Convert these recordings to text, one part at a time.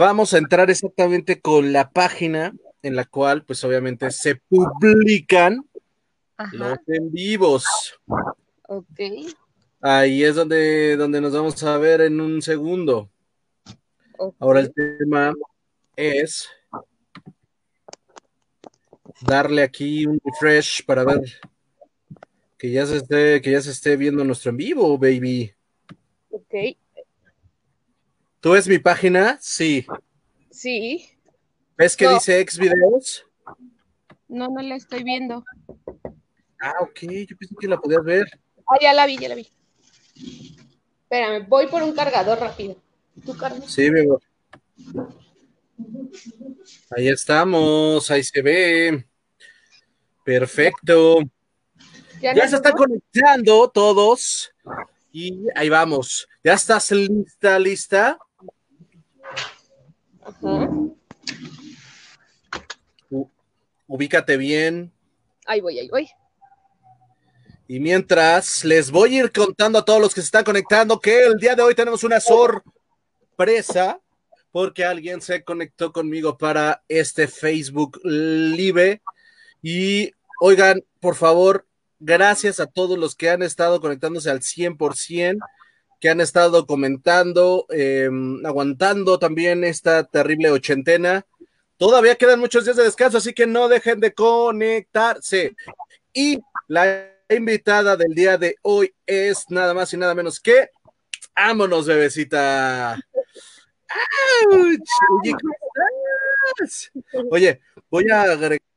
vamos a entrar exactamente con la página en la cual, pues obviamente, se publican los en vivos. Ok. Ahí es donde, donde nos vamos a ver en un segundo. Ahora el tema es darle aquí un refresh para ver que ya se esté, que ya se esté viendo nuestro en vivo, baby. Ok. ¿Tú ves mi página? Sí. Sí. ¿Ves que dice ex videos? No, no la estoy viendo. Ah, ok, yo pensé que la podías ver. Ah, ya la vi, ya la vi. Espérame, voy por un cargador rápido. ¿Tú cargas? Sí, mi amor. Ahí estamos, ahí se ve. Perfecto. Ya, se están conectando todos. Y ahí vamos. ¿Ya estás lista, lista? Ajá. ubícate bien. Ahí voy, ahí voy. Y mientras les voy a ir contando a todos los que se están conectando que el día de hoy tenemos una sorpresa porque alguien se conectó conmigo para este Facebook Live. Y oigan, por favor, gracias a todos los que han estado conectándose al 100%, que han estado comentando, em, aguantando también esta terrible ochentena. Todavía quedan muchos días de descanso, así que no dejen de conectarse. Y la invitada del día de hoy es nada más y nada menos que, vámonos, bebecita. Oye, Oye, voy a agregar.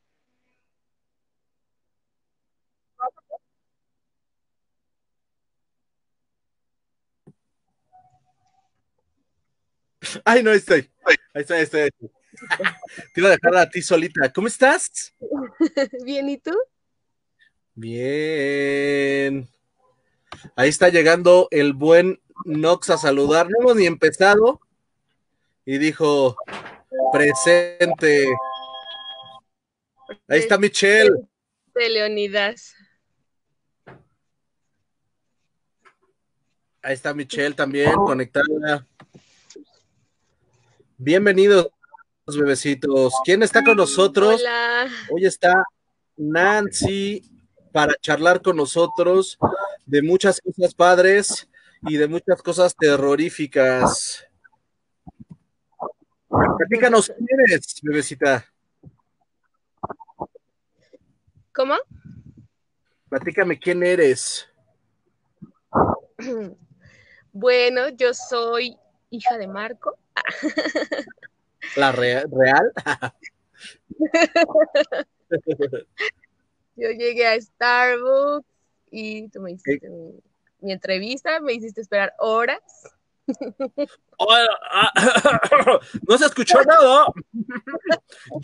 Ay, no estoy. Ahí estoy, ahí estoy. Te iba a dejar a ti solita. ¿Cómo estás? Bien, ¿y tú? Bien. Ahí está llegando el buen Nox a saludar. No hemos ni empezado y dijo, presente. Ahí está Michelle. De Leonidas. Ahí está Michelle también conectada. Bienvenidos, bebecitos. ¿Quién está con nosotros? Hola. Hoy está Nancy para charlar con nosotros de muchas cosas padres y de muchas cosas terroríficas. Platícanos quién eres, bebecita. ¿Cómo? Platícame quién eres. Bueno, yo soy hija de Marco. ¿La real? real? yo llegué a Starbucks y tú me hiciste mi entrevista, me hiciste esperar horas. Ah, no se escuchó nada.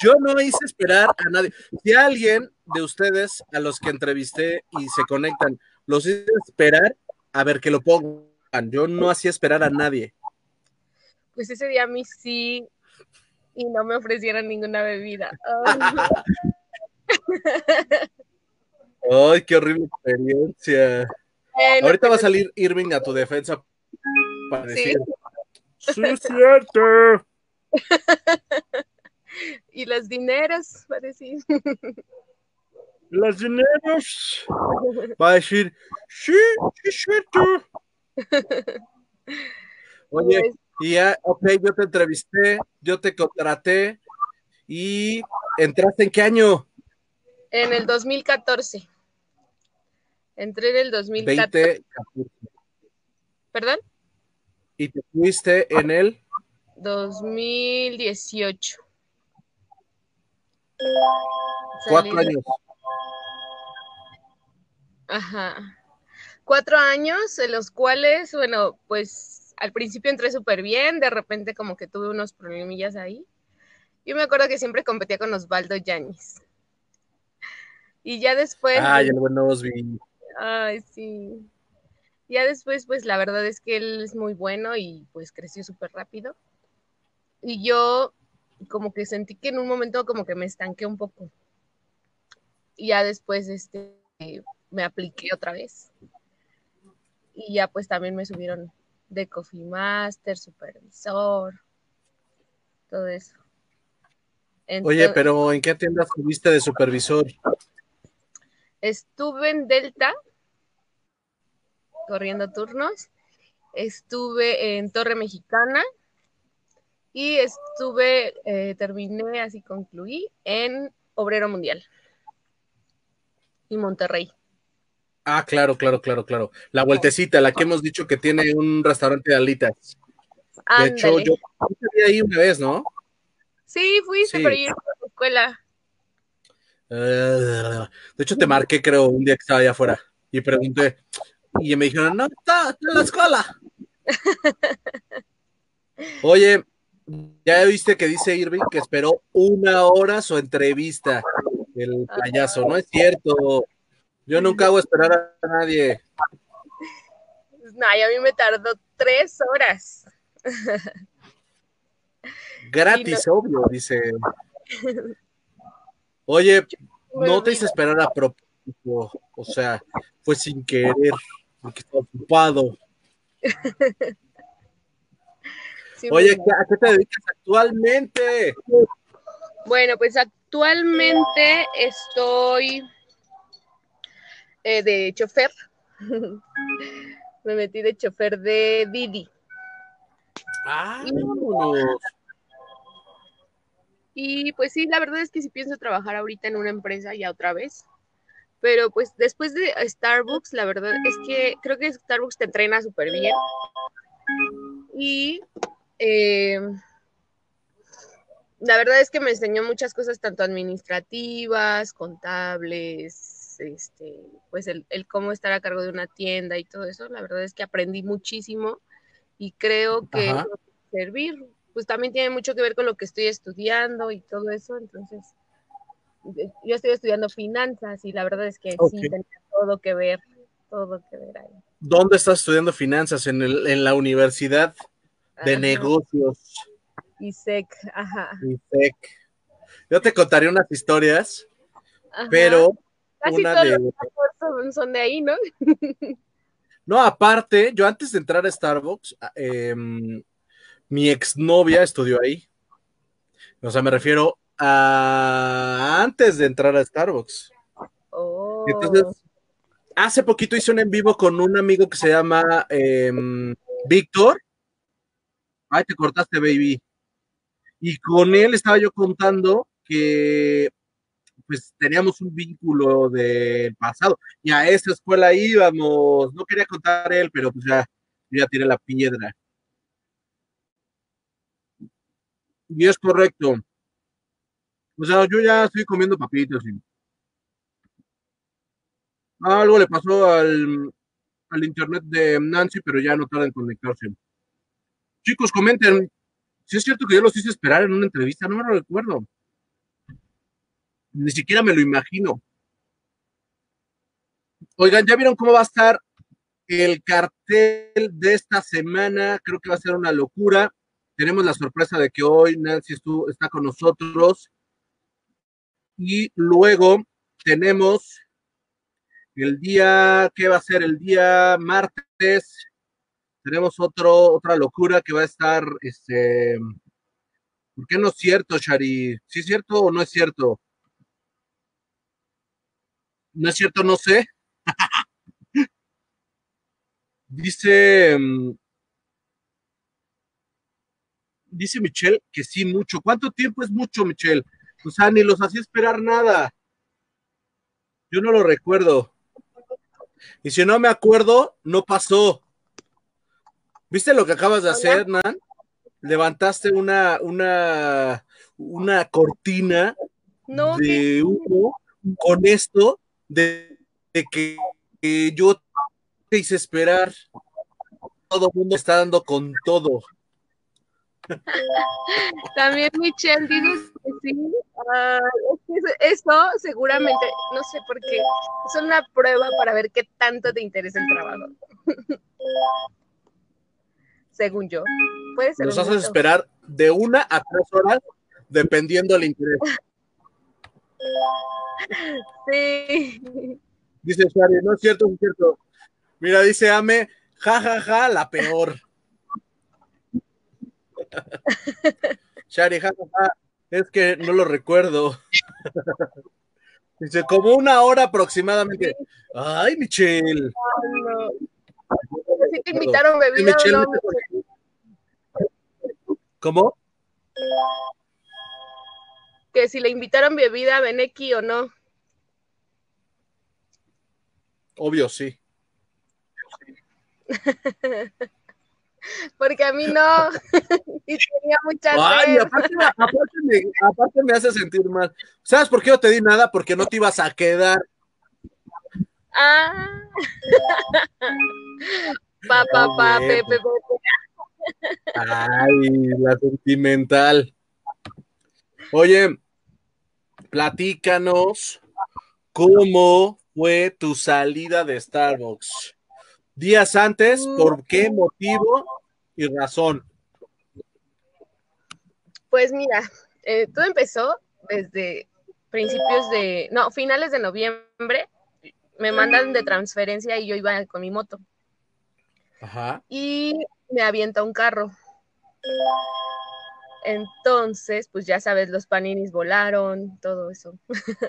Yo no hice esperar a nadie. Si alguien de ustedes a los que entrevisté y se conectan, los hice esperar, a ver que lo pongan. Yo no hacía esperar a nadie. Pues ese día a mí sí, y no me ofrecieron ninguna bebida. Ay, qué horrible experiencia. Ahorita va a salir Irving a tu defensa para decir, sí, es cierto. y las dineras, para decir. Las dineras. Va a decir, sí, es cierto. Oye, pues y ya, ok, yo te entrevisté, yo te contraté y entraste en qué año? En el 2014. Entré en el 2014. ¿Perdón? ¿Y te fuiste en el? 2018. Cuatro años. Ajá. Cuatro años en los cuales, bueno, pues al principio entré súper bien, de repente como que tuve unos problemillas ahí. Yo me acuerdo que siempre competía con Osvaldo Yanis. Y ya después. Ay, el buen Osvi. Ay, sí. Ya después, pues la verdad es que él es muy bueno y pues creció súper rápido. Y yo como que sentí que en un momento como que me estanqué un poco. Y ya después este, me apliqué otra vez. Y ya pues también me subieron de Coffee Master, supervisor. todo eso. Oye, pero ¿en qué tienda estuviste de supervisor? Estuve en Delta, corriendo turnos. Estuve en Torre Mexicana y estuve, eh, terminé, así concluí, en Obrero Mundial y Monterrey. Ah, claro, claro, claro, claro. La vueltecita, la que hemos dicho que tiene un restaurante de alitas. De hecho, yo fui ahí una vez, ¿no? Sí, fuiste, pero yo a la escuela. Eh, de hecho, te marqué, creo, un día que estaba allá afuera y pregunté. Y me dijeron, no, está, en la escuela. Oye, ya viste que dice Irving que esperó una hora su entrevista, el payaso. No es cierto. Yo nunca hago esperar a nadie. No, y a mí me tardó tres horas. Gratis, obvio, dice. Oye, no te hice esperar a propósito, o sea, fue sin querer, porque estaba ocupado. Oye, ¿a qué te dedicas actualmente? Bueno, pues actualmente estoy eh, de chofer. Me metí de chofer de Didi. Ah, y pues sí, la verdad es que sí pienso trabajar ahorita en una empresa ya otra vez. Pero pues después de Starbucks, la verdad es que creo que Starbucks te entrena súper bien. Y eh, la verdad es que me enseñó muchas cosas, tanto administrativas, contables, este, pues el, cómo estar a cargo de una tienda y todo eso. La verdad es que aprendí muchísimo y creo que servir pues también tiene mucho que ver con lo que estoy estudiando y todo eso, entonces yo estoy estudiando finanzas y la verdad es que sí tenía todo que ver, todo que ver ahí. ¿Dónde estás estudiando finanzas? En, el, en la Universidad de Negocios. ISEC, ajá. ISEC. Yo te contaré unas historias, pero Casi una todos de... los son de ahí, ¿no? no, aparte, yo antes de entrar a Starbucks, eh, mi exnovia estudió ahí. O sea, me refiero a antes de entrar a Starbucks. Oh. Entonces, hace poquito hice un en vivo con un amigo que se llama em, Víctor. Ay, te cortaste, baby. Y con él estaba yo contando que pues teníamos un vínculo del pasado y a esa escuela íbamos. No quería contar él, pero pues ya, ya tiré la piedra. Y es correcto. O sea, yo ya estoy comiendo papitas. Y... Algo le pasó al, al internet de Nancy, pero ya no tarda en conectarse. Chicos, comenten. Si es cierto que yo los hice esperar en una entrevista, no me lo recuerdo. Ni siquiera me lo imagino. Oigan, ¿ya vieron cómo va a estar el cartel de esta semana? Creo que va a ser una locura. Tenemos la sorpresa de que hoy Nancy está con nosotros. Y luego tenemos el día, ¿qué va a ser? El día martes. Tenemos otro, otra locura que va a estar, este, ¿por qué no es cierto, Shari? ¿Sí es cierto o no es cierto? No es cierto, no sé. Dice, mm, dice Michelle que sí, mucho. ¿Cuánto tiempo es mucho, Michelle? O sea, ni los hacía esperar nada. Yo no lo recuerdo. Y si no me acuerdo, no pasó. ¿Viste lo que acabas de hacer, Nan? Levantaste una, una, una cortina de humo con esto de, que, que yo te hice esperar. Todo el mundo está dando con todo. También Michelle dice que sí. Ah, eso seguramente, no sé por qué, es una prueba para ver qué tanto te interesa el trabajo. Según yo. Puede ser Nos haces esperar de una a tres horas dependiendo del interés. Sí. Dice Shari, no es cierto, es cierto. Mira, dice Ame, jajaja, ja, ja, la peor. Shari, jajaja, es que no lo recuerdo. Dice, como una hora aproximadamente. Ay, Michelle. No. ¿Sí te invitaron bebida Michelle, o no? ¿Cómo? Que si le invitaron bebida a Beneki o no. Obvio, sí. Porque a mí no. y tenía mucha Ay, aparte, aparte me, aparte me hace sentir mal. ¿Sabes por qué no te di nada? Porque no te ibas a quedar. Ah. pa, pa, pa, Oye, pe, pues. pe, pe, pe. Ay, la sentimental. Oye, platícanos cómo fue tu salida de Starbucks. Días antes, ¿por qué motivo y razón? Pues mira, eh, todo empezó desde principios de, no, finales de noviembre. Me mandan de transferencia y yo iba con mi moto. Ajá. y me avienta un carro. Entonces, pues ya sabes, los paninis volaron, todo eso.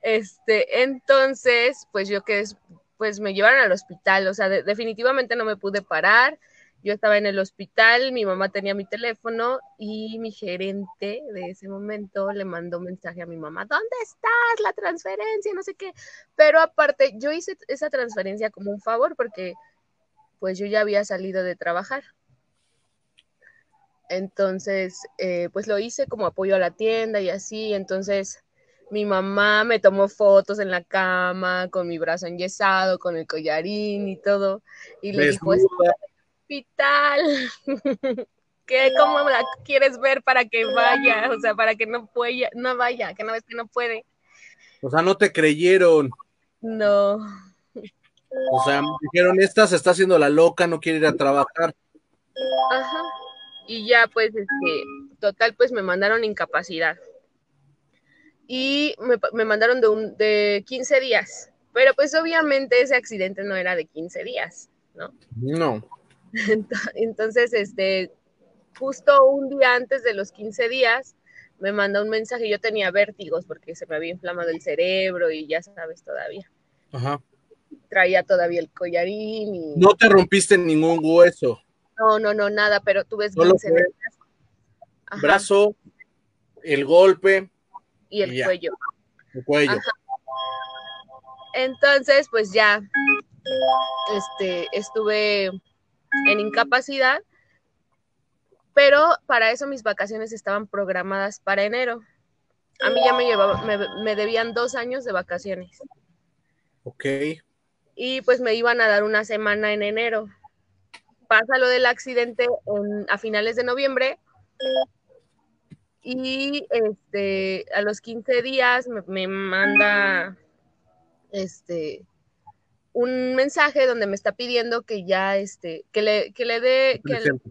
Este, entonces, pues yo que pues me llevaron al hospital, o sea, de- definitivamente no me pude parar. Yo estaba en el hospital, mi mamá tenía mi teléfono y mi gerente de ese momento le mandó mensaje a mi mamá, ¿dónde estás? La transferencia, no sé qué. Pero aparte, yo hice esa transferencia como un favor porque pues yo ya había salido de trabajar. Entonces, eh, pues lo hice como apoyo a la tienda y así. Entonces, mi mamá me tomó fotos en la cama con mi brazo enyesado, con el collarín y todo. Y le dijo, es Desnuda. hospital. ¿Qué? ¿Cómo la quieres ver para que vaya? O sea, para que no pueda, no vaya, que no ves que no puede. O sea, no te creyeron. No. O sea, dijeron, esta se está haciendo la loca, no quiere ir a trabajar. Ajá. Y ya, pues, este, total, pues me mandaron incapacidad. Y me, me mandaron de, un, de 15 días. Pero pues obviamente ese accidente no era de 15 días, ¿no? No. Ent- Entonces, este, justo un día antes de los 15 días, me manda un mensaje. Yo tenía vértigos porque se me había inflamado el cerebro y ya sabes todavía. Ajá. Traía todavía el collarín y. No te rompiste ningún hueso. No, no, no, nada, pero Solo esguince en fue el brazo. Ajá, Brazo, el golpe, y el y cuello. el cuello. Ajá. Entonces, pues ya, este, estuve en incapacidad, pero para eso mis vacaciones estaban programadas para enero. A mí ya me llevaba, me, me debían dos años de vacaciones Ok. y pues me iban a dar una semana en enero. Pasa lo del accidente en- a finales de noviembre y este, a los 15 días me, me manda este, un mensaje donde me está pidiendo que ya, este, que le, que le dé, que, le- Presente.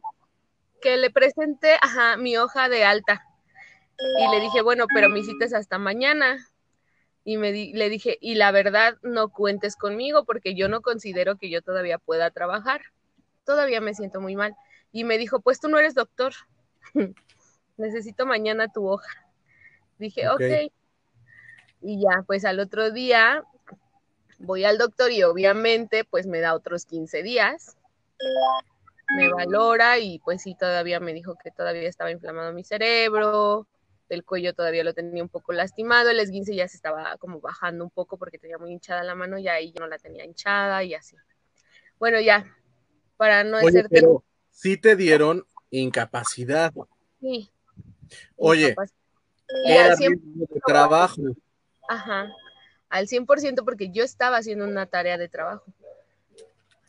que le presente, ajá, mi hoja de alta. Y le dije, bueno, pero mi cita es hasta mañana. Y me di- le dije, y la verdad, no cuentes conmigo porque yo no considero que yo todavía pueda trabajar. Todavía me siento muy mal. Y me dijo, pues tú no eres doctor. Necesito mañana tu hoja. Dije, Ok. Y ya, pues al otro día voy al doctor y obviamente pues me da otros 15 días. Me valora y pues sí, todavía me dijo que todavía estaba inflamado mi cerebro, el cuello todavía lo tenía un poco lastimado, el esguince ya se estaba como bajando un poco porque tenía muy hinchada la mano, ya ahí yo no la tenía hinchada y así. Bueno, ya, para no Oye, hacerte... pero sí te dieron incapacidad. Sí, Oye, era al 100%, ritmo de trabajo. ajá, al 100% porque yo estaba haciendo una tarea de trabajo.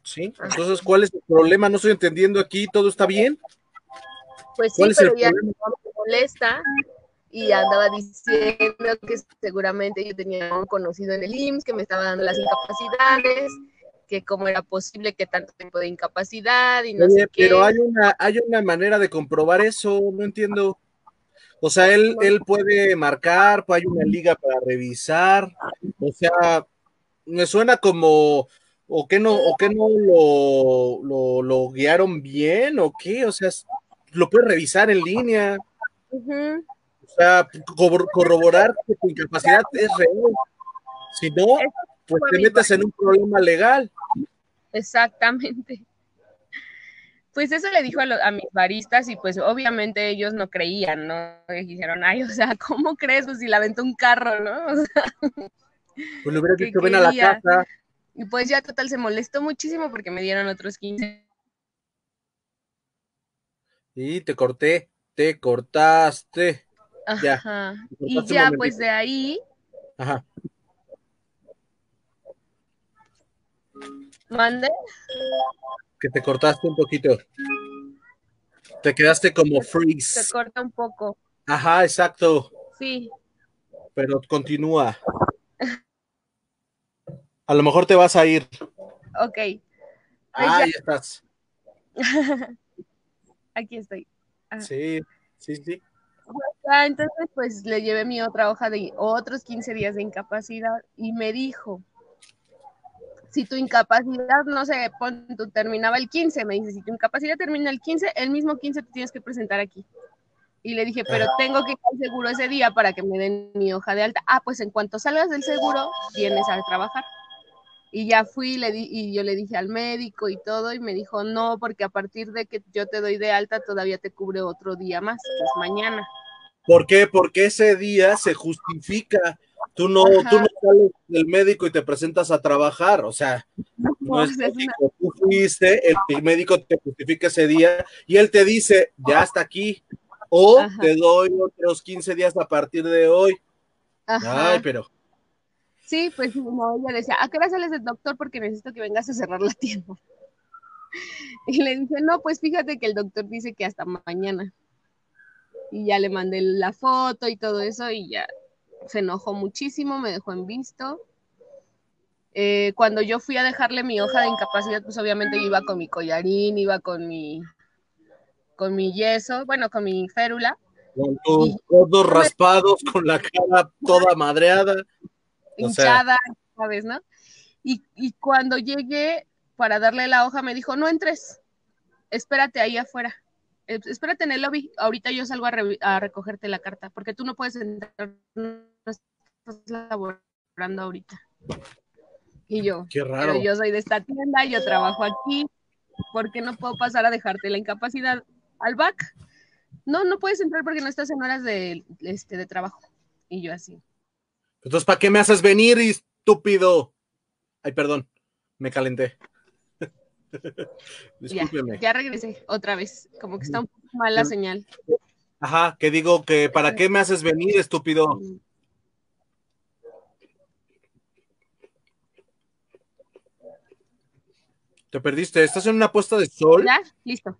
¿Sí? Entonces, ¿cuál es el problema? No estoy entendiendo aquí, ¿todo está bien? Pues sí, ¿Cuál es el pero ya me molesta y andaba diciendo que seguramente yo tenía un conocido en el IMSS que me estaba dando las incapacidades, que cómo era posible que tanto tiempo de incapacidad y no Oye, sé qué. pero hay una, hay una manera de comprobar eso, no entiendo. O sea, él, él puede marcar, pues hay una liga para revisar. O sea, me suena como, o que no, o que no lo, lo, lo guiaron bien, o qué, o sea, lo puedes revisar en línea. O sea, corro- corroborar que tu incapacidad es real. Si no, pues te metes en un problema legal. Exactamente. Pues eso le dijo a, mis baristas y pues obviamente ellos no creían, ¿no? Y dijeron, ay, o sea, ¿cómo crees? Pues si la aventó un carro, ¿no? O sea, Pues le hubiera ¿Qué dicho, ven a la casa. y pues ya total se molestó muchísimo porque me dieron otros 15. Y te corté, te cortaste. Ya. Ajá. Te Y cortaste ya pues de ahí, Ajá. Mandé. Que te cortaste un poquito. Te quedaste como Se freeze. corta un poco. Ajá, exacto. Sí. Pero continúa. A lo mejor te vas a ir. Ok. Pues Ah, ya. ahí estás. Aquí estoy. Ah. Sí, sí, sí. Ah, entonces, pues le llevé mi otra hoja de otros 15 días de incapacidad y me dijo, si tu incapacidad, no sé, pon, tú terminaba el 15, me dice, si tu incapacidad termina el 15, el mismo 15 te tienes que presentar aquí. Y le dije, pero tengo que ir al seguro ese día para que me den mi hoja de alta. Ah, pues en cuanto salgas del seguro, vienes a trabajar. Y ya fui le di, y yo le dije al médico y todo, y me dijo, no, porque a partir de que yo te doy de alta, todavía te cubre otro día más, que es mañana. ¿Por qué? Porque ese día se justifica. Tú no, Ajá. tú no sales del médico y te presentas a trabajar. O sea, no es es. Tú fuiste, el médico te justifica ese día y él te dice, ya hasta aquí. O Ajá. te doy otros 15 días a partir de hoy. Ajá. Ay, pero Sí, pues no, ella decía, ¿a qué hora sales del doctor? Porque necesito que vengas a cerrar la tienda. Y le dije, no, pues fíjate que el doctor dice que hasta mañana. Y ya le mandé la foto y todo eso y ya se enojó muchísimo, me dejó en visto. Eh, cuando yo fui a dejarle mi hoja de incapacidad, pues obviamente yo iba con mi collarín, iba con mi, con mi yeso, bueno, con mi férula. con tus codos raspados, con la cara toda madreada. O sea- hinchada, ¿sabes, no? Y, y cuando llegué para darle la hoja, me dijo, no entres, espérate ahí afuera, espérate en el lobby, ahorita yo salgo a, re- a recogerte la carta, porque tú no puedes entrar, no estás laborando ahorita. Y yo, Qué raro. pero yo soy de esta tienda, yo trabajo aquí, ¿por qué no puedo pasar a dejarte la incapacidad al back? No, no puedes entrar porque no estás en horas de, este, de trabajo. Y yo así. Entonces, ¿para qué me haces venir, estúpido? Ay, perdón, me calenté. Discúlpeme. ya regresé otra vez. Como que está un poco mal la Pero- señal. Ajá, que digo que ¿para qué me haces venir, estúpido? Te perdiste. ¿Estás en una puesta de sol? ¿Ya? Listo.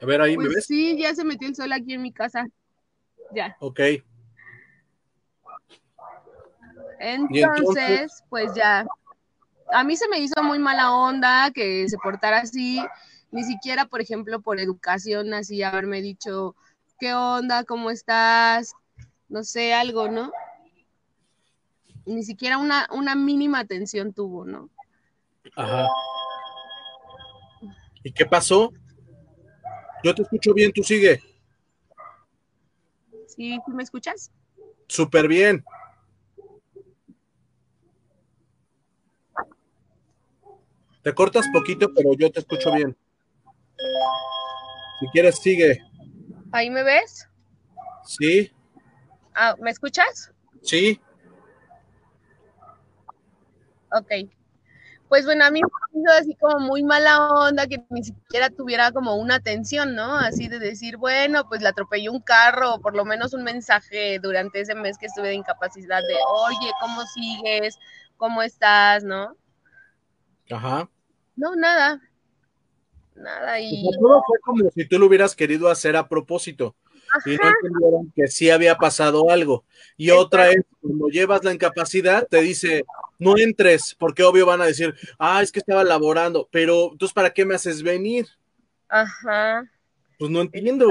A ver, ahí me Pues ves. sí, ya se metió el sol aquí en mi casa. Ya. Ok. Entonces, entonces? pues ya. A mí se me hizo muy mala onda que se portara así. Ni siquiera, por ejemplo, por educación, así haberme dicho, ¿qué onda? ¿Cómo estás? No sé, algo, ¿no? Ni siquiera una, una mínima atención tuvo, ¿no? Ajá. ¿Y qué pasó? Yo te escucho bien, tú sigue. ¿Sí, ¿sí me escuchas? Súper bien. Te cortas poquito, pero yo te escucho bien. Si quieres, sigue. ¿Ahí me ves? Sí, Ah, ¿Me escuchas? sí. Ok. Pues bueno, a mí me hizo así como muy mala onda que ni siquiera tuviera como una atención, ¿no? Así de decir, bueno, pues le atropelló un carro, o por lo menos un mensaje durante ese mes que estuve de incapacidad de, oye, ¿cómo sigues? ¿Cómo estás? ¿No? Ajá. No, nada. Nada. Y O sea, todo fue como si tú lo hubieras querido hacer a propósito. Y no entendieron que sí había pasado algo. Y otra es, cuando llevas la incapacidad, te dice, no entres, porque obvio van a decir, ah, es que estaba laborando, pero entonces, ¿para qué me haces venir? Ajá. Pues no entiendo.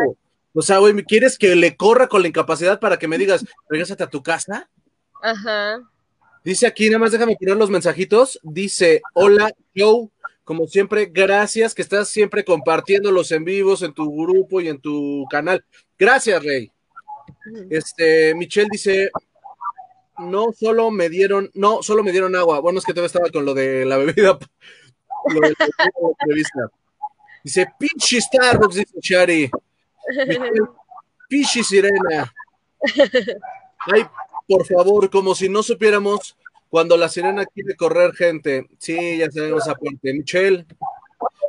O sea, güey, ¿quieres que le corra con la incapacidad para que me digas, regrésate a tu casa? Ajá. Dice aquí, nada más déjame poner los mensajitos. Dice, hola, Joe, como siempre, gracias que estás siempre compartiendo los en vivos en tu grupo y en tu canal. Gracias, Rey. Este, Michelle dice, no solo me dieron, no, solo me dieron agua. Bueno, es que todavía estaba con lo de la bebida. Lo de la Dice, pinche Starbucks, dice Chari. Pinche sirena. Ay, por favor, como si no supiéramos cuando la sirena quiere correr gente. Sí, ya sabemos aparte. Michelle.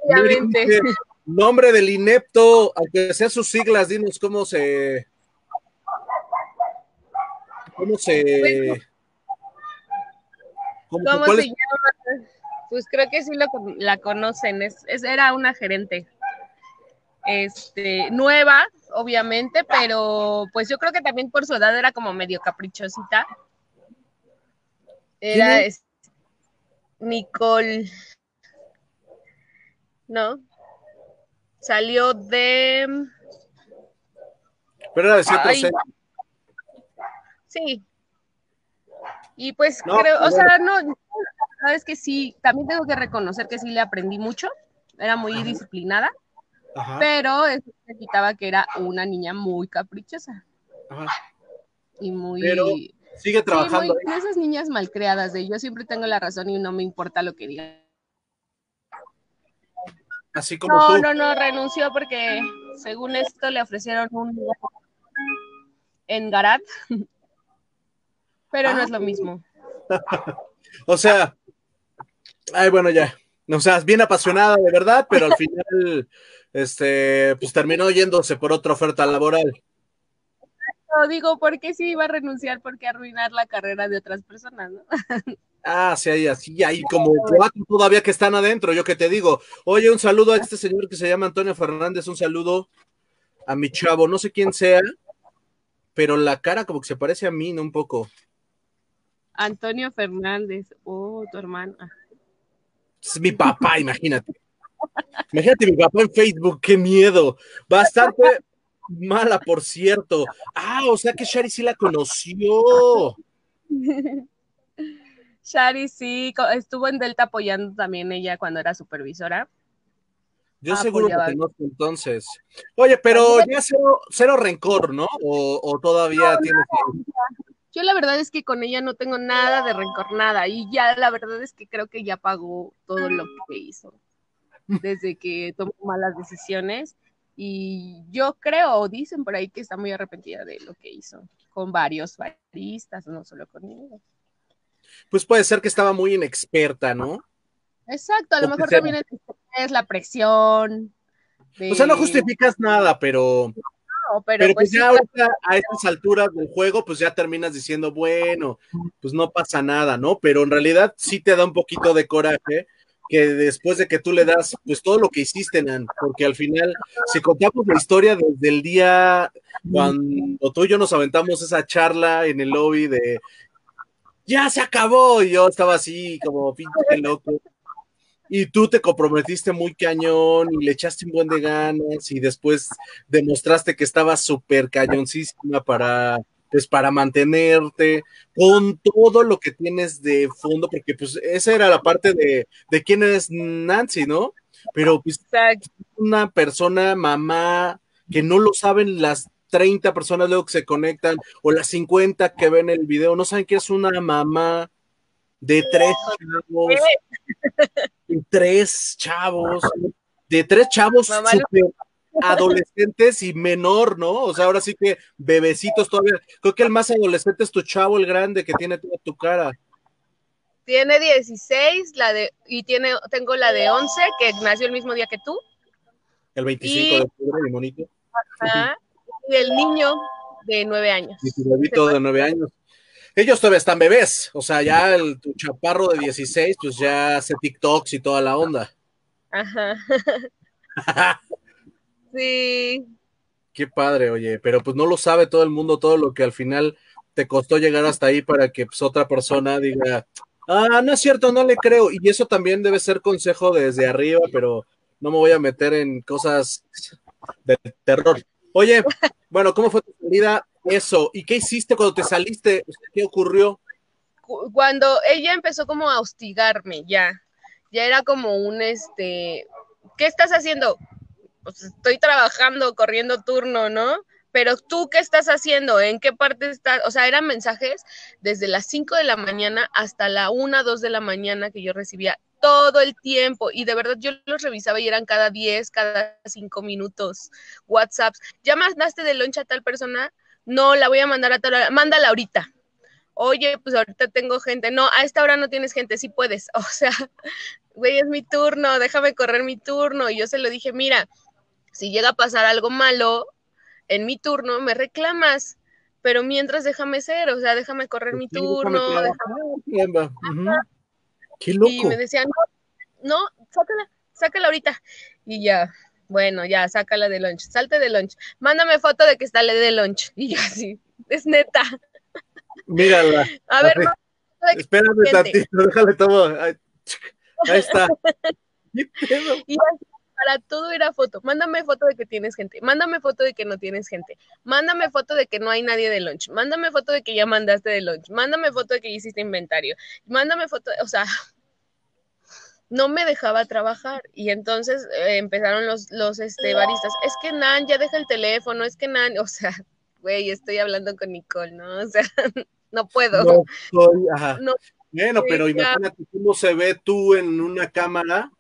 Obviamente. Nombre del inepto, aunque sean sus siglas, dinos cómo se. ¿Cómo se.? ¿Cómo, se llama? Pues creo que sí la conocen. Es, era una gerente. Este, nueva, obviamente, pero pues yo creo que también por su edad era como medio caprichosita. Era Nicole. ¿No? Salió de. Pero era de 106. Sí. Y pues creo, o sea, no, sabes que sí, también tengo que reconocer que sí le aprendí mucho, era muy disciplinada, pero eso significaba que era una niña muy caprichosa. Ajá. Y muy... Sigue trabajando. Sí, esas niñas malcriadas de yo siempre tengo la razón y no me importa lo que digan. Así como no, No, no, renunció porque según esto le ofrecieron un en Garat, pero no es lo mismo. o sea, ay, bueno, ya. O sea, bien apasionada de verdad, pero al final, este, pues terminó yéndose por otra oferta laboral digo, porque sí iba a renunciar? Porque arruinar la carrera de otras personas, ¿no? Ah, sí, hay así, hay como cuatro todavía que están adentro, yo que te digo. Oye, un saludo a este señor que se llama Antonio Fernández, un saludo a mi chavo, no sé quién sea, pero la cara como que se parece a mí, ¿no? Un poco. Antonio Fernández, oh, tu hermana. Es mi papá, imagínate. Imagínate mi papá en Facebook, qué miedo. Bastante, mala, por cierto. Ah, o sea que Shari sí la conoció. Shari sí, estuvo en Delta apoyando también ella cuando era supervisora. Yo seguro que conozco entonces. Oye, pero ya cero, rencor, ¿no? O, todavía tiene Yo la verdad es que con ella no tengo nada de rencor, nada. Y ya la verdad es que creo que ya pagó todo lo que hizo. Desde que tomó malas decisiones y yo creo, dicen por ahí que está muy arrepentida de lo que hizo con varios baristas, no solo conmigo. Pues puede ser que estaba muy inexperta, ¿no? Exacto, a lo mejor también es la presión. O sea, no justificas nada, pero. No, pero, pues, pues ya ahorita a estas alturas del juego, pues ya terminas diciendo, bueno, pues no pasa nada, ¿no? Pero en realidad sí te da un poquito de coraje que después de que tú le das, pues todo lo que hiciste, Nan, porque al final, si contamos la historia desde el día cuando tú y yo nos aventamos esa charla en el lobby de ya se acabó, y yo estaba así como pinche loco, y tú te comprometiste muy cañón y le echaste un buen de ganas y después demostraste que estabas súper cañoncísima para pues para mantenerte con todo lo que tienes de fondo, porque pues esa era la parte de, de quién es Nancy, ¿no? Pero pues una persona, mamá, que no lo saben las 30 personas luego que se conectan o las 50 que ven el video, no saben que es una mamá de tres chavos, de tres chavos, de tres chavos adolescentes y menor, ¿no? O sea, ahora sí que bebecitos todavía. Creo que el más adolescente es tu chavo, el grande, que tiene toda tu cara. Tiene 16, la de, y tiene, tengo la de 11, que nació el mismo día que tú. El 25 de octubre, mi monito. y el niño de 9 años. Y tu bebito de 9 años. Ellos todavía están bebés, o sea, ya el, tu chaparro de 16, pues ya hace TikToks y toda la onda. Ajá. Sí. Qué padre, oye, pero pues no lo sabe todo el mundo, todo lo que al final te costó llegar hasta ahí para que pues, otra persona diga, ah, no es cierto, no le creo. Y eso también debe ser consejo desde arriba, pero no me voy a meter en cosas de terror. Oye, bueno, ¿cómo fue tu salida? Eso, ¿y qué hiciste cuando te saliste? ¿Qué ocurrió? Cuando ella empezó como a hostigarme ya, ya era como un, este, ¿qué estás haciendo? Pues estoy trabajando, corriendo turno, ¿no? Pero tú, ¿qué estás haciendo? ¿En qué parte estás? O sea, eran mensajes desde las 5 de la mañana hasta la 1, 2 de la mañana que yo recibía todo el tiempo y de verdad yo los revisaba y eran cada 10, cada 5 minutos WhatsApps. ¿Ya mandaste de loncha a tal persona? No, la voy a mandar a tal hora. Mándala ahorita. Oye, pues ahorita tengo gente. No, a esta hora no tienes gente, sí puedes. O sea, güey, es mi turno, déjame correr mi turno. Y yo se lo dije, mira, si llega a pasar algo malo en mi turno, me reclamas. Pero mientras déjame ser, o sea, déjame correr mi turno. Qué loco. Y me decían, no, no, sácala, sácala ahorita. Y ya, bueno, ya, sácala de lunch, salte de lunch. Mándame foto de que sale de lunch. Y yo así, es neta. Mírala. A ver, espérame tantito, déjale todo. Ahí, está. y para todo era foto. Mándame foto de que tienes gente. Mándame foto de que no tienes gente. Mándame foto de que no hay nadie de lunch. Mándame foto de que ya mandaste de lunch. Mándame foto de que hiciste inventario. Mándame foto, o sea, no me dejaba trabajar y entonces eh, empezaron los, los este, baristas, es que Nan ya deja el teléfono, es que Nan, o sea, güey, estoy hablando con Nicole, ¿no? O sea, no puedo. No soy, ajá. bueno, pero imagínate cómo se ve tú en una cámara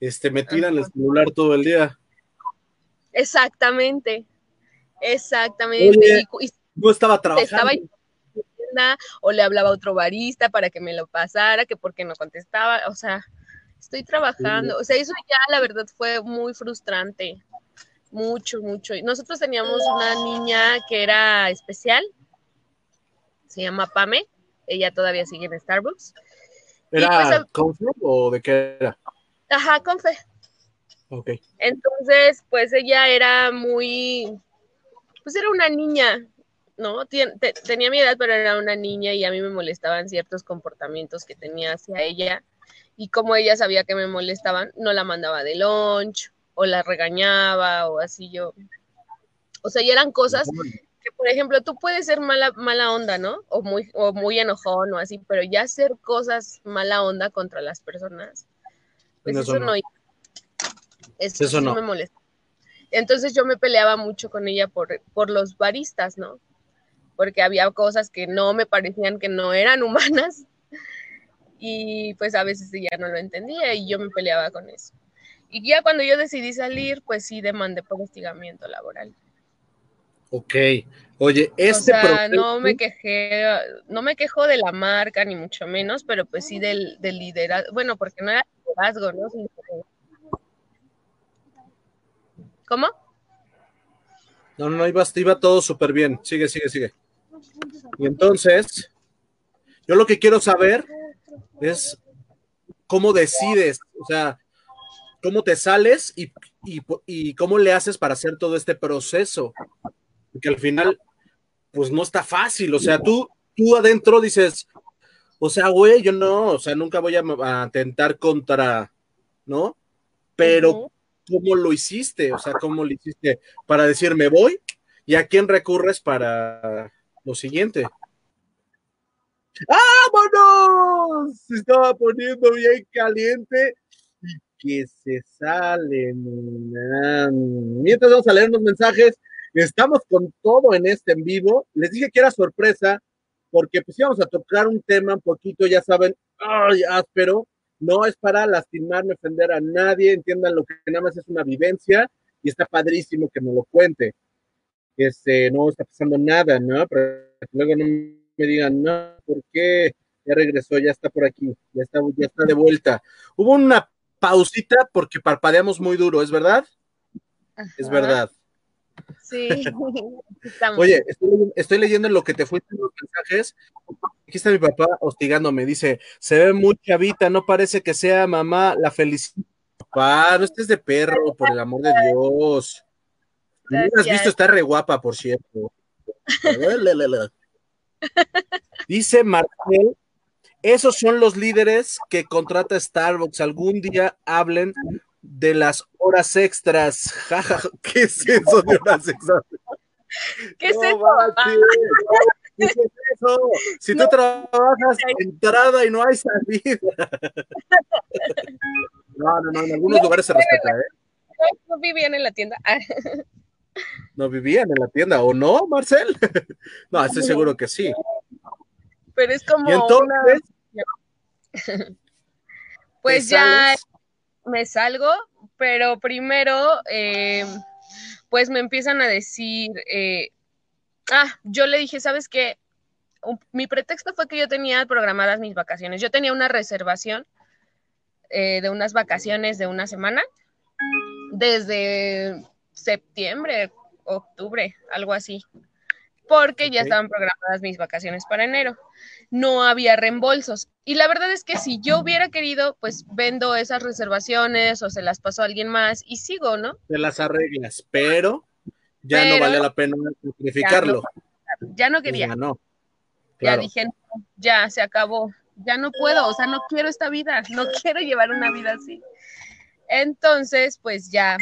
este, metida en el celular todo el día. Exactamente, exactamente. no estaba trabajando. o le hablaba a otro barista para que me lo pasara, que porque no contestaba, o sea, estoy trabajando, o sea, eso ya la verdad fue muy frustrante, mucho, mucho. Nosotros teníamos una niña que era especial, se llama Pame, ella todavía sigue en Starbucks. ¿Era pues, o de qué era? Ajá, con fe. Ok. Entonces, pues ella era muy, pues era una niña, ¿no? tenía mi edad, pero era una niña y a mí me molestaban ciertos comportamientos que tenía hacia ella. Y como ella sabía que me molestaban, no la mandaba de lunch o la regañaba o así yo. O sea, y eran cosas que, por ejemplo, tú puedes ser mala, mala onda, ¿no? O muy, o muy enojón o así, pero ya hacer cosas mala onda contra las personas pues eso, no. Eso, no. me molesta. Entonces yo me peleaba mucho con ella por, por los baristas, ¿no? Porque había cosas que no me parecían que no eran humanas y pues a veces ella no lo entendía y yo me peleaba con eso. Y ya cuando yo decidí salir, pues sí demandé por hostigamiento laboral. Ok. Oye, este o sea, no me quejé, no me quejo de la marca ni mucho menos, pero pues sí del, del liderazgo, bueno, porque no era liderazgo, ¿no? ¿Cómo? No, no, iba, iba todo súper bien. Sigue, sigue, sigue. Y entonces, yo lo que quiero saber es cómo decides, o sea, cómo te sales y, y, y cómo le haces para hacer todo este proceso. Porque al final pues no está fácil. O sea, tú, tú adentro dices, o sea, güey, yo no, o sea, nunca voy a, atentar contra, ¿no? Pero, ¿cómo lo hiciste? O sea, ¿cómo lo hiciste para decir, me voy? ¿Y a quién recurres para lo siguiente? ¡Vámonos! Se estaba poniendo bien caliente y que se salen. Mientras vamos a leer unos mensajes, Estamos con todo en este en vivo. Les dije que era sorpresa porque pues íbamos a tocar un tema un poquito, ya saben, ay, áspero. No es para lastimarme, ofender a nadie, entiendan lo que nada más es una vivencia y está padrísimo que me lo cuente. Este, no está pasando nada, ¿no? Pero luego no me digan, no, ¿por qué? Ya regresó, ya está por aquí, ya está, ya está de vuelta. Hubo una pausita porque parpadeamos muy duro, ¿es verdad? Es verdad. Sí. Oye, estoy, leyendo lo que te fuiste en los mensajes. Aquí está mi papá hostigándome. Dice: Se ve muy chavita, no parece que sea mamá la felicidad. Papá, no estés de perro, por el amor de Dios. No has visto, está re guapa, por cierto. Dice Marcel, esos son los líderes que contrata Starbucks. Algún día hablen de las horas extras. ¿qué es eso de horas extras? ¿Qué es eso? eso? Si tú trabajas entrada y no hay salida. No, no, no, en algunos lugares se respeta, ¿eh? No vivían en la tienda. No vivían en la tienda, ¿o no, Marcel? No, estoy seguro que sí. Pero es como. ¿Y entonces? Pues ya me salgo, pero primero, eh, pues me empiezan a decir, eh, ah, yo le dije, ¿sabes qué? Mi pretexto fue que yo tenía programadas mis vacaciones. Yo tenía una reservación eh, de unas vacaciones de una semana desde septiembre, octubre, algo así, porque ya estaban programadas mis vacaciones para enero. No había reembolsos. Y la verdad es que si yo hubiera querido, pues vendo esas reservaciones o se las paso a alguien más y sigo, ¿no? Te las arreglas, pero ya no vale la pena sacrificarlo. Ya no, quería. Ya no. Ya dije, ya se acabó. Ya no puedo, o sea, no quiero esta vida, no quiero llevar una vida así. Entonces, pues ya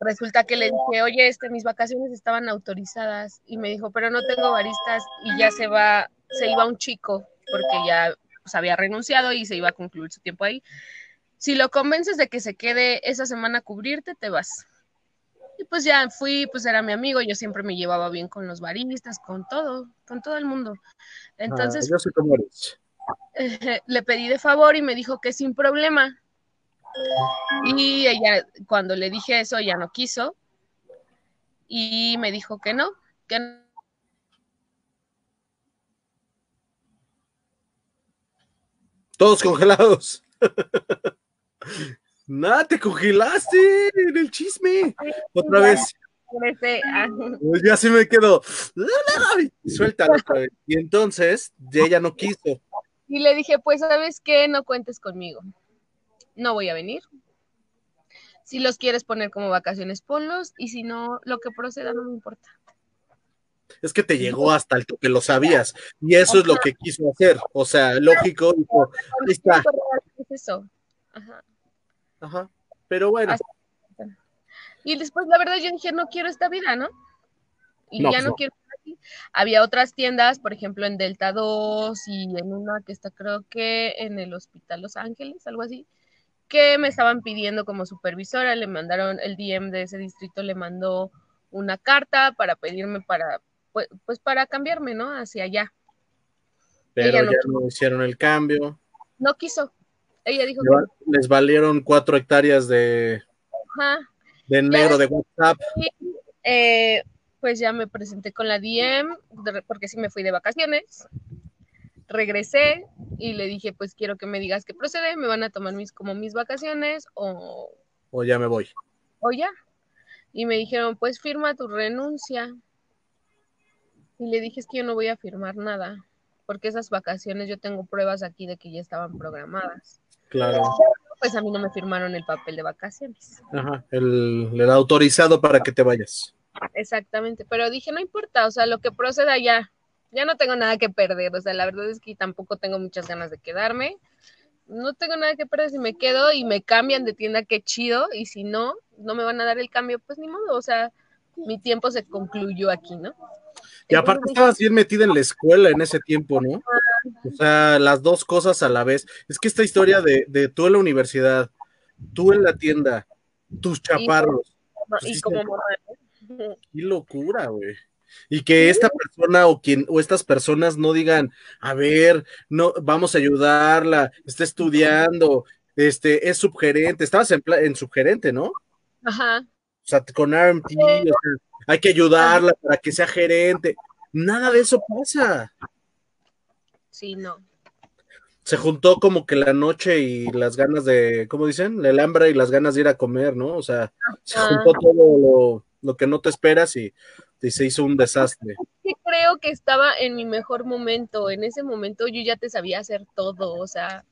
resulta que le dije, oye, este, mis vacaciones estaban autorizadas y me dijo, pero no tengo baristas y ya se va, se iba un chico porque ya pues, había renunciado y se iba a concluir su tiempo ahí. Si lo convences de que se quede esa semana a cubrirte, te vas. Y pues ya fui, pues era mi amigo, yo siempre me llevaba bien con los baristas, con todo, con todo el mundo. Entonces, ah, yo sé cómo eres. le pedí de favor y me dijo que sin problema, y ella, cuando le dije eso, ella no quiso y me dijo que no, que no. Todos congelados. Nada, te congelaste en el chisme. Otra vez. Pues ya se me quedó. Suéltalo Y entonces, ella no quiso. Y le dije, pues, ¿sabes qué? No cuentes conmigo no voy a venir. Si los quieres poner como vacaciones, ponlos. Y si no, lo que proceda no me importa. Es que te llegó hasta el que lo sabías. Y eso es lo que quiso hacer. O sea, lógico. ahí está. eso. Ajá. Ajá. Pero bueno. Y después, la verdad, yo dije, no quiero esta vida, ¿no? Y ya pues no, quiero aquí. Había otras tiendas, por ejemplo, en Delta 2 y en una que está, creo que en el Hospital Los Ángeles, algo así que me estaban pidiendo como supervisora, le mandaron, el DM de ese distrito le mandó una carta para pedirme para, pues, pues para cambiarme, ¿no? Hacia allá. Pero ya no hicieron el cambio. No quiso. Ella dijo que... Les valieron cuatro hectáreas de, de negro de WhatsApp. Eh, pues ya me presenté con la DM, porque sí me fui de vacaciones regresé y le dije, pues quiero que me digas qué procede, me van a tomar mis como mis vacaciones o... O ya me voy. O ya. Y me dijeron, pues firma tu renuncia. Y le dije, es que yo no voy a firmar nada, porque esas vacaciones yo tengo pruebas aquí de que ya estaban programadas. Claro. Pues a mí no me firmaron el papel de vacaciones. Ajá, el, el autorizado para que te vayas. Exactamente, pero dije, no importa, o sea, lo que proceda ya, ya no tengo nada que perder, o sea, la verdad es que tampoco tengo muchas ganas de quedarme. No tengo nada que perder si me quedo y me cambian de tienda, qué chido, y si no, no me van a dar el cambio, pues ni modo, o sea, mi tiempo se concluyó aquí, ¿no? Y aparte estabas bien metida en la escuela en ese tiempo, ¿no? O sea, las dos cosas a la vez. Es que esta historia de, de tú en la universidad, tú en la tienda, tus chaparros. Y, como Qué locura, güey y que esta persona o quien o estas personas no digan, a ver, no vamos a ayudarla, está estudiando, este es subgerente, estabas en, en subgerente, ¿no? Ajá. O sea, con RMT, hay que ayudarla para que sea gerente. Nada de eso pasa. Sí, no. Se juntó como que la noche y las ganas de, ¿cómo dicen? El hambre y las ganas de ir a comer, ¿no? O sea, se juntó todo lo, lo que no te esperas y y se hizo un desastre. creo que estaba en mi mejor momento. En ese momento yo ya te sabía hacer todo, o sea,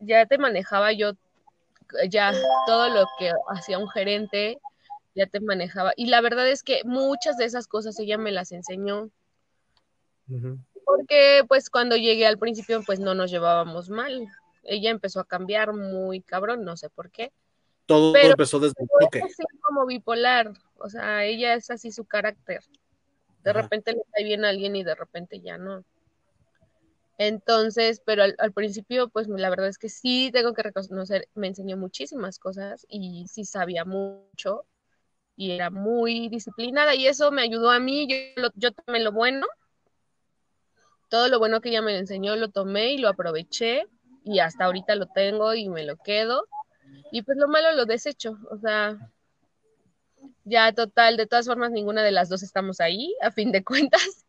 ya te manejaba yo, ya todo lo que hacía un gerente, ya te manejaba. Y la verdad es que muchas de esas cosas ella me las enseñó. Porque pues cuando llegué al principio pues no nos llevábamos mal. Ella empezó a cambiar muy cabrón, no sé por qué. Todo empezó desde el toque. como bipolar, o sea, ella es así su carácter. De repente le cae bien a alguien y de repente ya no. Entonces, pero al, al, principio, pues la verdad es que sí, tengo que reconocer, me enseñó muchísimas cosas y sí sabía mucho y era muy disciplinada y eso me ayudó a mí, yo, yo tomé lo bueno, todo lo bueno que ella me enseñó lo tomé y lo aproveché y hasta ahorita lo tengo y me lo quedo y pues lo malo lo desecho, o sea, ya total, de todas formas ninguna de las dos estamos ahí, a fin de cuentas.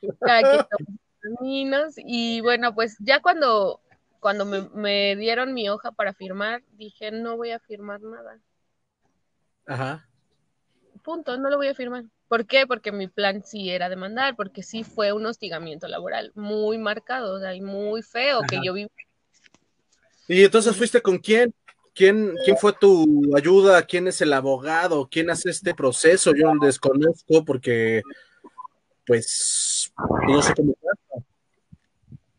Cada caminos y bueno, pues ya cuando cuando me, me, dieron mi hoja para firmar, dije, no voy a firmar nada. Ajá. Punto, no lo voy a firmar. ¿Por qué? Porque mi plan sí era demandar, porque sí fue un hostigamiento laboral muy marcado, o sea, y muy feo Ajá. que yo viví. ¿Y entonces fuiste con quién? ¿Quién, ¿Quién fue tu ayuda? ¿Quién es el abogado? ¿Quién hace este proceso? Yo lo desconozco porque, pues, no sé cómo.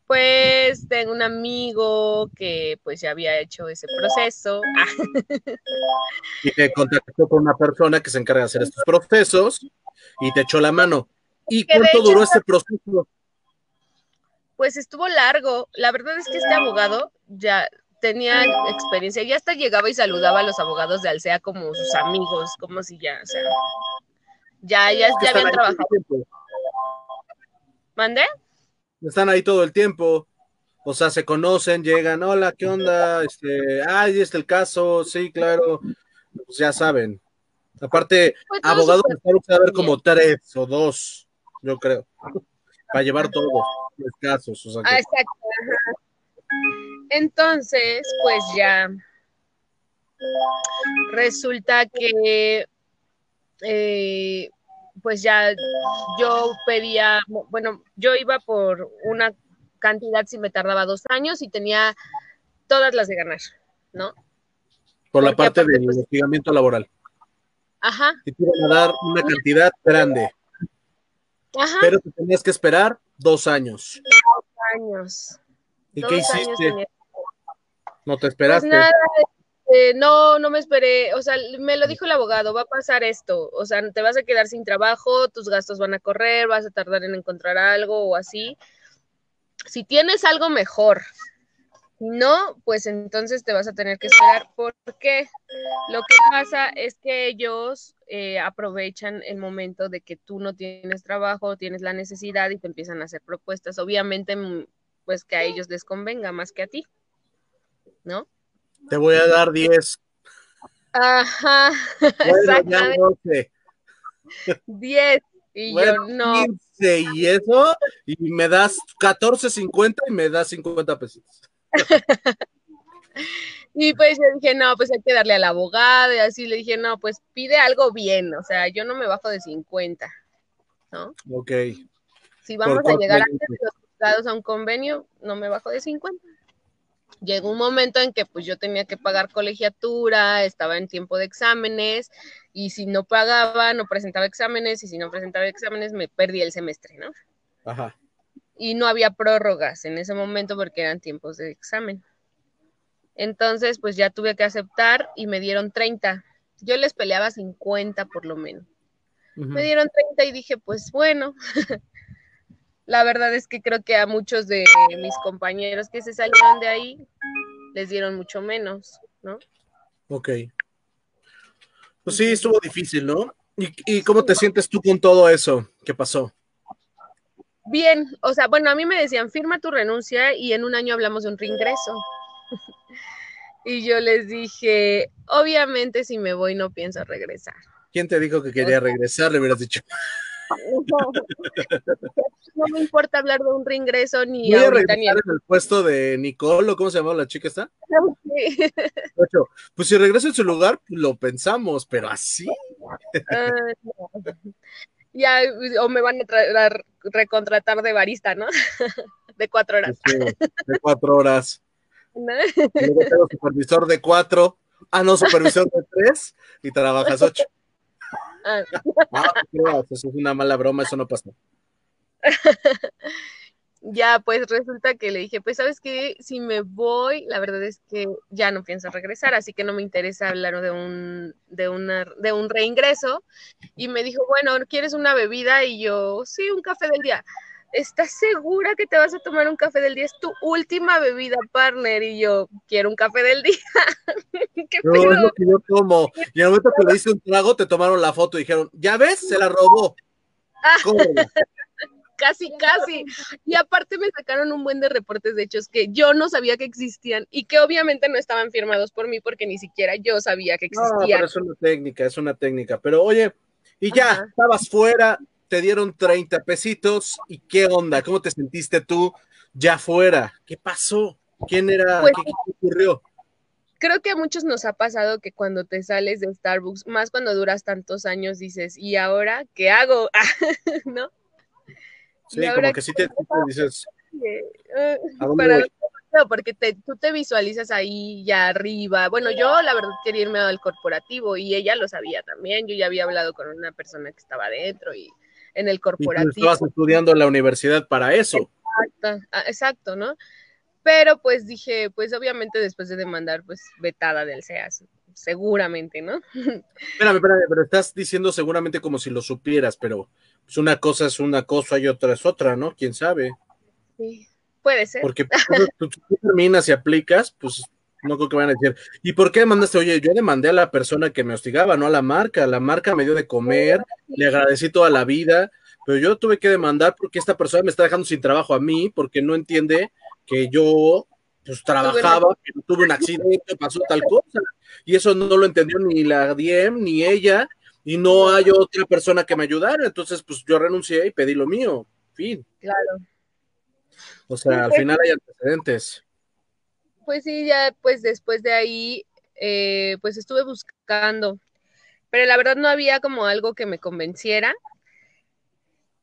Pues tengo un amigo que pues ya había hecho ese proceso. y te contactó con una persona que se encarga de hacer estos procesos y te echó la mano. ¿Y cuánto hecho, duró este proceso? Pues estuvo largo. La verdad es que este abogado ya tenía experiencia, ya hasta llegaba y saludaba a los abogados de Alsea como sus amigos, como si ya, o sea, ya, ya, ya habían trabajado. ¿Mande? Están ahí todo el tiempo. O sea, se conocen, llegan, hola, ¿qué onda? Este, ay, este el caso, sí, claro. Pues ya saben. Aparte, pues abogados a como tres o dos, yo creo, para llevar todos los casos. O sea, que... ah, exacto. Entonces, pues ya resulta que eh, pues ya yo pedía, bueno, yo iba por una cantidad si me tardaba dos años y tenía todas las de ganar, ¿no? Por la Porque parte aparte, del pues, investigamiento laboral. Ajá. Y te iban a dar una cantidad grande. Ajá. Pero te tenías que esperar dos años. Dos años. ¿Y qué hiciste? ¿No te esperaste? Pues nada, eh, no, no me esperé, o sea, me lo dijo el abogado, va a pasar esto, o sea, te vas a quedar sin trabajo, tus gastos van a correr, vas a tardar en encontrar algo o así. Si tienes algo mejor, no, pues entonces te vas a tener que esperar porque lo que pasa es que ellos eh, aprovechan el momento de que tú no tienes trabajo, tienes la necesidad y te empiezan a hacer propuestas, obviamente mm, pues que a ellos les convenga más que a ti, ¿no? Te voy a dar 10. Ajá, exactamente. 10. Y bueno, yo no. 15 y eso, y me das 14.50 y me das 50 pesos. y pues yo dije, no, pues hay que darle al abogado, y así le dije, no, pues pide algo bien, o sea, yo no me bajo de 50, ¿no? Ok. Si vamos a llegar antes de los a un convenio, no me bajo de 50 llegó un momento en que pues yo tenía que pagar colegiatura, estaba en tiempo de exámenes y si no pagaba, no presentaba exámenes y si no presentaba exámenes me perdí el semestre, ¿no? Ajá. Y no había prórrogas en ese momento porque eran tiempos de examen. Entonces, pues ya tuve que aceptar y me dieron 30. Yo les peleaba 50 por lo menos. Uh -huh. Me dieron 30 y dije, pues bueno, la verdad es que creo que a muchos de mis compañeros que se salieron de ahí les dieron mucho menos, ¿no? Ok. Pues sí, estuvo difícil, ¿no? ¿Y, y cómo te sientes tú con todo eso que pasó? Bien, o sea, bueno, a mí me decían, firma tu renuncia y en un año hablamos de un reingreso. y yo les dije, obviamente si me voy no pienso regresar. ¿Quién te dijo que quería regresar? Le hubieras dicho. No, no, me importa hablar de un reingreso ni Voy a regresar ni en el puesto de Nicole, ¿o cómo se llama la chica esta? Sí. Pues si regreso en su lugar, lo pensamos, pero así. Uh, no. Ya, o me van a, a, recontratar de barista, ¿no? De cuatro horas. Sí, de cuatro horas. ¿No? Luego tengo supervisor de cuatro, ah, no, supervisor de tres, y trabajas ocho. Ah, eso es una mala broma, eso no pasó. ya pues resulta que le dije, pues sabes que si me voy, la verdad es que ya no pienso regresar, así que no me interesa hablar de un, de una, de un reingreso. Y me dijo, bueno, ¿quieres una bebida? Y yo, sí, un café del día. ¿Estás segura que te vas a tomar un café del día? Es tu última bebida, partner. Y yo, quiero un café del día. ¿Qué no, es lo que yo tomo. Y en el momento que le hice un trago, te tomaron la foto y dijeron, ¿ya ves? Se la robó. ¿Cómo? casi, casi. Y aparte me sacaron un buen de reportes de hechos que yo no sabía que existían y que obviamente no estaban firmados por mí porque ni siquiera yo sabía que existían. No, pero es una técnica, es una técnica. Pero oye, y ya, estabas fuera, te dieron 30 pesitos y qué onda, ¿cómo te sentiste tú ya fuera? ¿Qué pasó? ¿Quién era? Pues ¿Qué, ¿Qué ocurrió? creo que a muchos nos ha pasado que cuando te sales de Starbucks, más cuando duras tantos años, dices, ¿y ahora qué hago? ¿No? Sí, como que sí te, dices. porque tú te visualizas ahí ya arriba. Bueno, yo la verdad quería irme al corporativo y ella lo sabía también. Yo ya había hablado con una persona que estaba adentro y en el corporativo. Y estabas estudiando en la universidad para eso. Exacto, ah, exacto, ¿no? Pero pues dije, pues obviamente después de demandar, pues vetada del CEAS, seguramente, ¿no? Espérame, espérame, pero estás diciendo seguramente como si lo supieras, pero pues una cosa es una cosa y otra es otra, ¿no? ¿Quién sabe? Sí, puede ser. Porque tú, terminas y aplicas, pues no creo que vayan a decir, ¿y por qué demandaste? Oye, yo demandé a la persona que me hostigaba, no a la marca. La marca me dio de comer, le agradecí toda la vida, pero yo tuve que demandar porque esta persona me está dejando sin trabajo a mí, porque no entiende que yo pues trabajaba, que tuve un accidente, pasó tal cosa. Y eso no lo entendió ni la DM ni ella, y no hay otra persona que me ayudara, entonces pues yo renuncié y pedí lo mío, fin. Claro. O sea, al pues final hay antecedentes. Pues sí, ya pues después de ahí, eh, pues estuve buscando, pero la verdad no había como algo que me convenciera.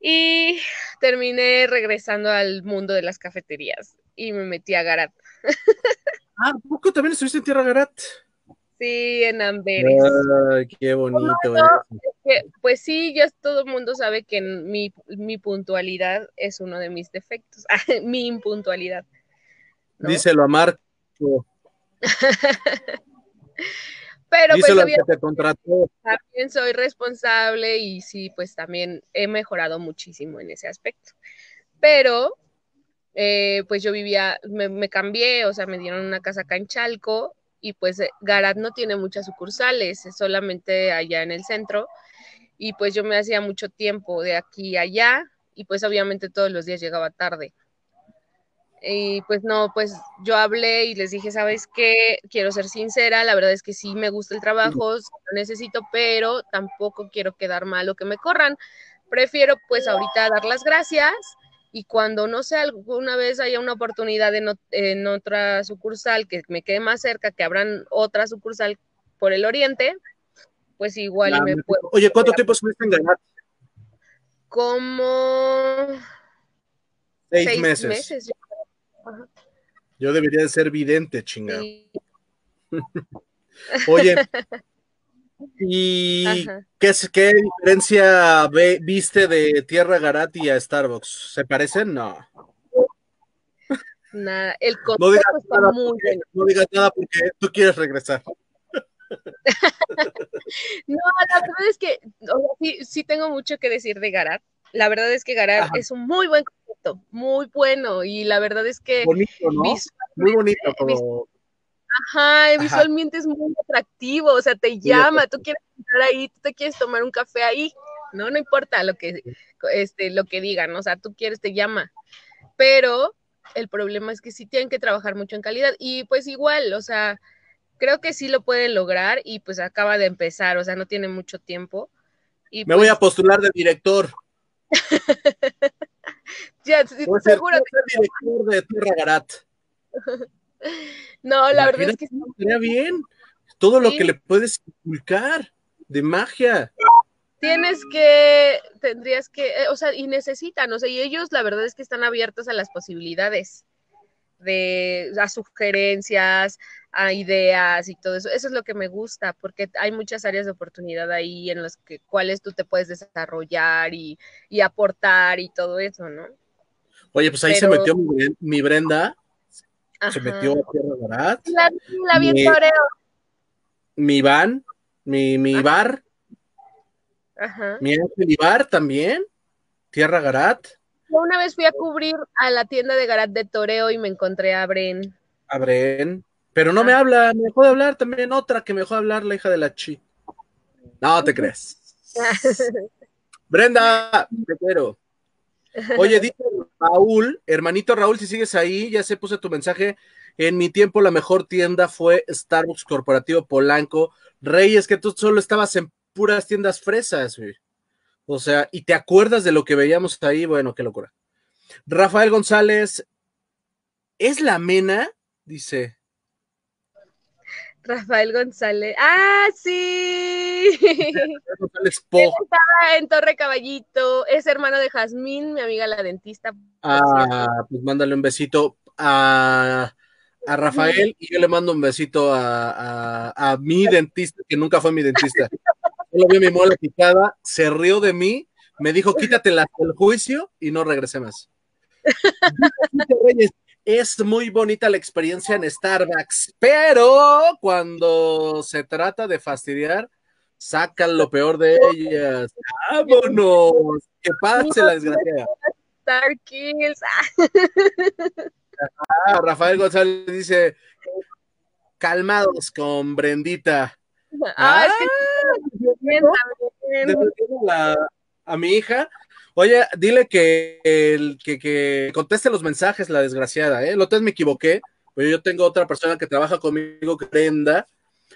Y terminé regresando al mundo de las cafeterías y me metí a Garat. ah, ¿poco también estuviste en Tierra Garat? Sí, en Amberes. Ay, qué bonito. pues sí, ya todo el mundo sabe que mi, mi, puntualidad es uno de mis defectos, mi impuntualidad. Díselo a Pero pues te contrató. También soy responsable y sí, pues también he mejorado muchísimo en ese aspecto. Pero, eh, pues yo vivía, me, me, cambié, o sea, me dieron una casa acá en Chalco y pues eh, Garat no tiene muchas sucursales, es solamente allá en el centro y pues yo me hacía mucho tiempo de aquí a allá y pues obviamente todos los días llegaba tarde. Y pues no, pues yo hablé y les dije, ¿sabes qué? Quiero ser sincera, la verdad es que sí me gusta el trabajo, lo necesito, pero tampoco quiero quedar mal o que me corran. Prefiero pues ahorita dar las gracias y cuando no sé, alguna vez haya una oportunidad en, otra sucursal que me quede más cerca, que abran otra sucursal por el oriente, pues igual me puedo. Oye, ¿cuánto tiempo estuviste en ganar? Como seis, meses. Yo. debería de ser vidente, chingado. Oye, ¿Y qué, qué diferencia viste de Tierra Garati a Starbucks? ¿Se parecen? No. Nada, el concepto no está muy porque, No digas nada porque tú quieres regresar. no, la verdad es que sí, tengo mucho que decir de Garat. La verdad es que Garat es un muy buen concepto, muy bueno. Y la verdad es que. Bonito, ¿no? Muy bonito, como Ajá, visualmente es muy atractivo, o sea, te llama, tú quieres estar ahí, tú te quieres tomar un café ahí, no, no importa lo que, este, lo que digan, o sea, tú quieres, te llama, pero el problema es que sí tienen que trabajar mucho en calidad y pues igual, o sea, creo que sí lo pueden lograr y pues acaba de empezar, o sea, no tiene mucho tiempo. Y Me voy a pues postular de director. ya, seguro. director de Tierra Garat. No, la verdad es que bien. Todo lo que le puedes inculcar de magia. Tienes que, tendrías que, eh, o sea, y necesitan, o sea, y ellos la verdad es que están abiertos a las posibilidades, de, a sugerencias, a ideas y todo eso. Eso es lo que me gusta, porque hay muchas áreas de oportunidad ahí en las que, cuales tú te puedes desarrollar y, y aportar y todo eso, ¿no? Oye, pues ahí se metió mi, mi Brenda, se metió a Tierra Garat, La, la vi en Mi- toreo. mi Iván, mi, mi Ibar, Ajá. mi Ángel Ibar también, Tierra Garat, Yo una vez fui a cubrir a la tienda de Garat de toreo y me encontré a Bren. Abren, pero no me habla, me dejó de hablar también otra que me dejó de hablar, la hija de la chi. No te crees. Brenda, te quiero. Oye, dice Raúl, hermanito Raúl, si sigues ahí, ya se puse tu mensaje. En mi tiempo la mejor tienda fue Starbucks Corporativo Polanco. Rey, es que tú solo estabas en puras tiendas fresas, güey. O sea, y te acuerdas de lo que veíamos ahí, bueno, qué locura. Rafael González, ¿es la mena? Dice. Rafael González. ¡Ah, sí! González Po. en Torre Caballito. Es hermano de Jazmín, mi amiga la dentista. Ah, pues mándale un besito a, a Rafael y yo le mando un besito a, a, a mi dentista, que nunca fue mi dentista. Solo vio mi muela picada, se rió de mí, me dijo quítatela del juicio y no regresé más. Es muy bonita la experiencia en Starbucks, pero cuando se trata de fastidiar, sacan lo peor de ellas. ¡Vámonos! Que pase la desgracia. Star Kills. Ah, Ah, Rafael González dice, calmados con Brendita. ah, es que a, la- a mi hija, oye, dile que, el, que, que conteste los mensajes, la desgraciada, ¿eh? Otra vez me equivoqué, pero yo tengo otra persona que trabaja conmigo, Brenda,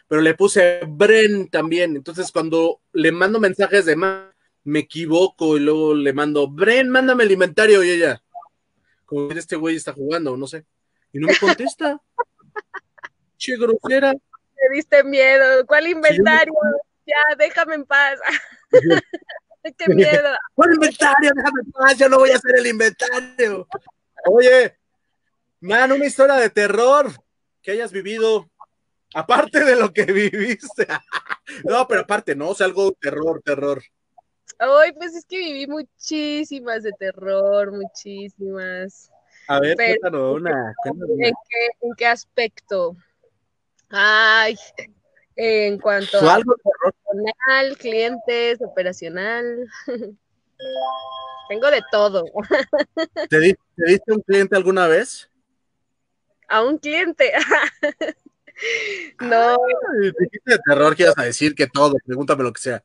pero le puse Bren también. Entonces, cuando le mando mensajes de más, me equivoco y luego le mando, Bren, mándame el inventario y ella, como que este güey está jugando, no sé, y no me contesta. che, grosera. Me diste miedo. ¿Cuál inventario? Ya, déjame en paz. Qué miedo. ¿Cuál inventario? Déjame en paz, yo no voy a hacer el inventario. Oye, man, una historia de terror que hayas vivido, aparte de lo que viviste. No, pero aparte, no, o sea, algo terror, terror. Ay, pues es que viví muchísimas de terror, muchísimas. A ver, Pero- cuéntanos una. cuéntanos una. ¿En qué, en qué aspecto? Ay, en cuanto a algo personal, clientes, operacional. Tengo de todo. ¿Te, di- te diste un cliente alguna vez? A un cliente. No, Ay, dijiste de terror, quieras a decir que todo, pregúntame lo que sea.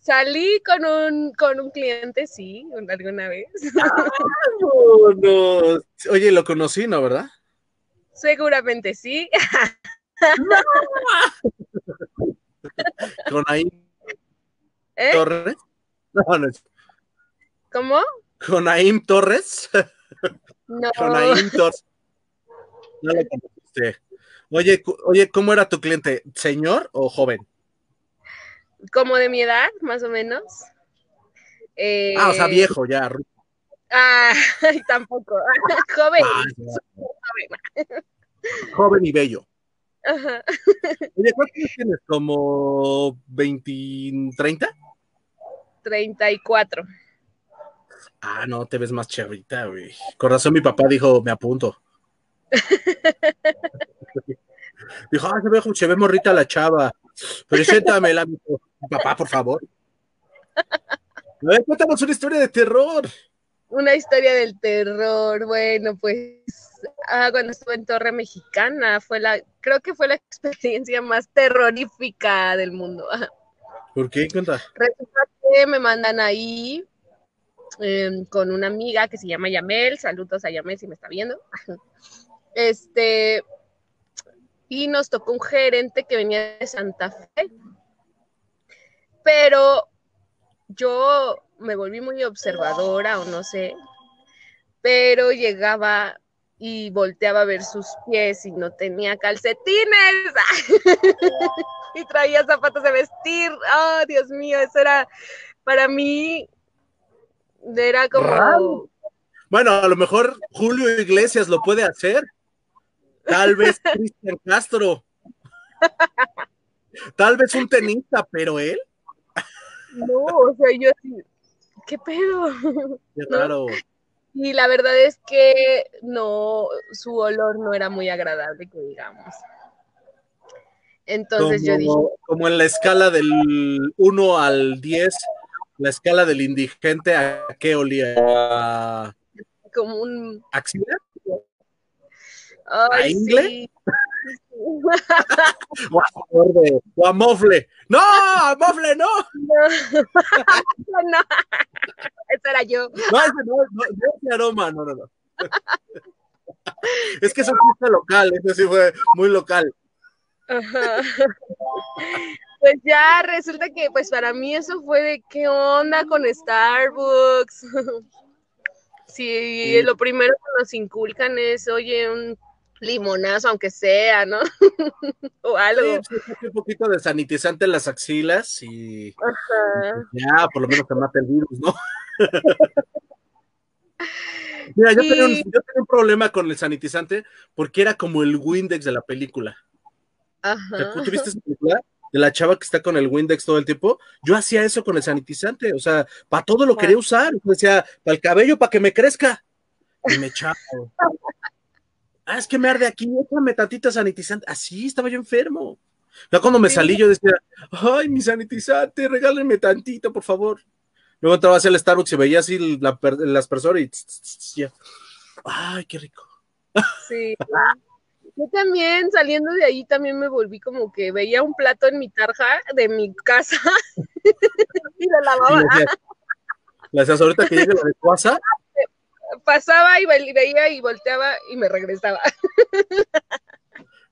salí con un, con un cliente, sí, alguna vez. No, no. Oye, lo conocí, ¿no, verdad? Seguramente sí. Con ahí ¿Eh? Torres. No, no. ¿Cómo? Con Naim Torres. No. Con Naim Torres. No lo conociste. Oye, oye, ¿cómo era tu cliente? ¿Señor o joven? Como de mi edad, más o menos. Eh, Ah, o sea, viejo ya. Ah, tampoco. Joven. Ah, ya. Joven y bello. Ajá. Oye, ¿cuántos años tienes? ¿Como 20, 30? 34. Ah, no, te ves más chavita, güey. Con razón mi papá dijo, me apunto. dijo, ah, se ve, se ve morrita la chava. Preséntamela, mijo. Papá, por favor. A ver, cuéntanos una historia de terror. Una historia del terror. Bueno, pues ah, cuando estuve en Torre Mexicana fue la, creo que fue la experiencia más terrorífica del mundo. ¿Por qué? Cuenta. Resulta que me mandan ahí eh, con una amiga que se llama Yamel. Saludos a Yamel si me está viendo. Este, y nos tocó un gerente que venía de Santa Fe. Pero yo me volví muy observadora o no sé, pero llegaba y volteaba a ver sus pies y no tenía calcetines y traía zapatos de vestir. Oh, Dios mío, eso era para mí era como. Bueno, a lo mejor Julio Iglesias lo puede hacer. Tal vez Cristian Castro. Tal vez un tenista, pero él. no, o sea, yo así, ¿qué pedo? Qué No. Y la verdad es que no, su olor no era muy agradable, que digamos. Entonces como, yo dije. Como en la escala del 1 al 10, la escala del indigente, ¿a qué olía? ¿A como un. ¿Axila? Ay, ¿A ingle? sí. O, a, mofle. ¡No! ¡A mofle, no! No. no, era yo. No, ese no, no, no ese aroma, no, no, no. es que es un chiste local, eso sí fue muy local. Ajá. Pues ya resulta que pues para mí eso fue de qué onda con Starbucks. Sí, Sí. lo primero que nos inculcan es, oye, un limonazo, aunque sea, ¿no? o algo. Sí, un poquito de sanitizante en las axilas y Ajá. ya, por lo menos te mata el virus, ¿no? Mira, yo, Sí. tenía un, yo tenía un problema con el sanitizante porque era como el Windex de la película. ¿Te Ajá. ¿Tú viste esa película? De la chava que está con el Windex todo el tiempo. Yo hacía eso con el sanitizante, o sea, para todo lo quería usar. Decía, para el cabello, para que me crezca. Y me echaba. Ah, es que me arde aquí, échame tantita sanitizante. Así estaba yo enfermo. Ya cuando me salí, yo decía, ay, mi sanitizante, regálenme tantito, por favor. Luego entraba hacia el Starbucks y veía así la, las personas y tss, tss, tss, ya. Ay, qué rico. Sí. Yo también, saliendo de ahí, también me volví como que veía un plato en mi tarja de mi casa y lo lavaba. decías, ahorita que llegue la de Cuasa, Pasaba y ve- veía y volteaba y me regresaba.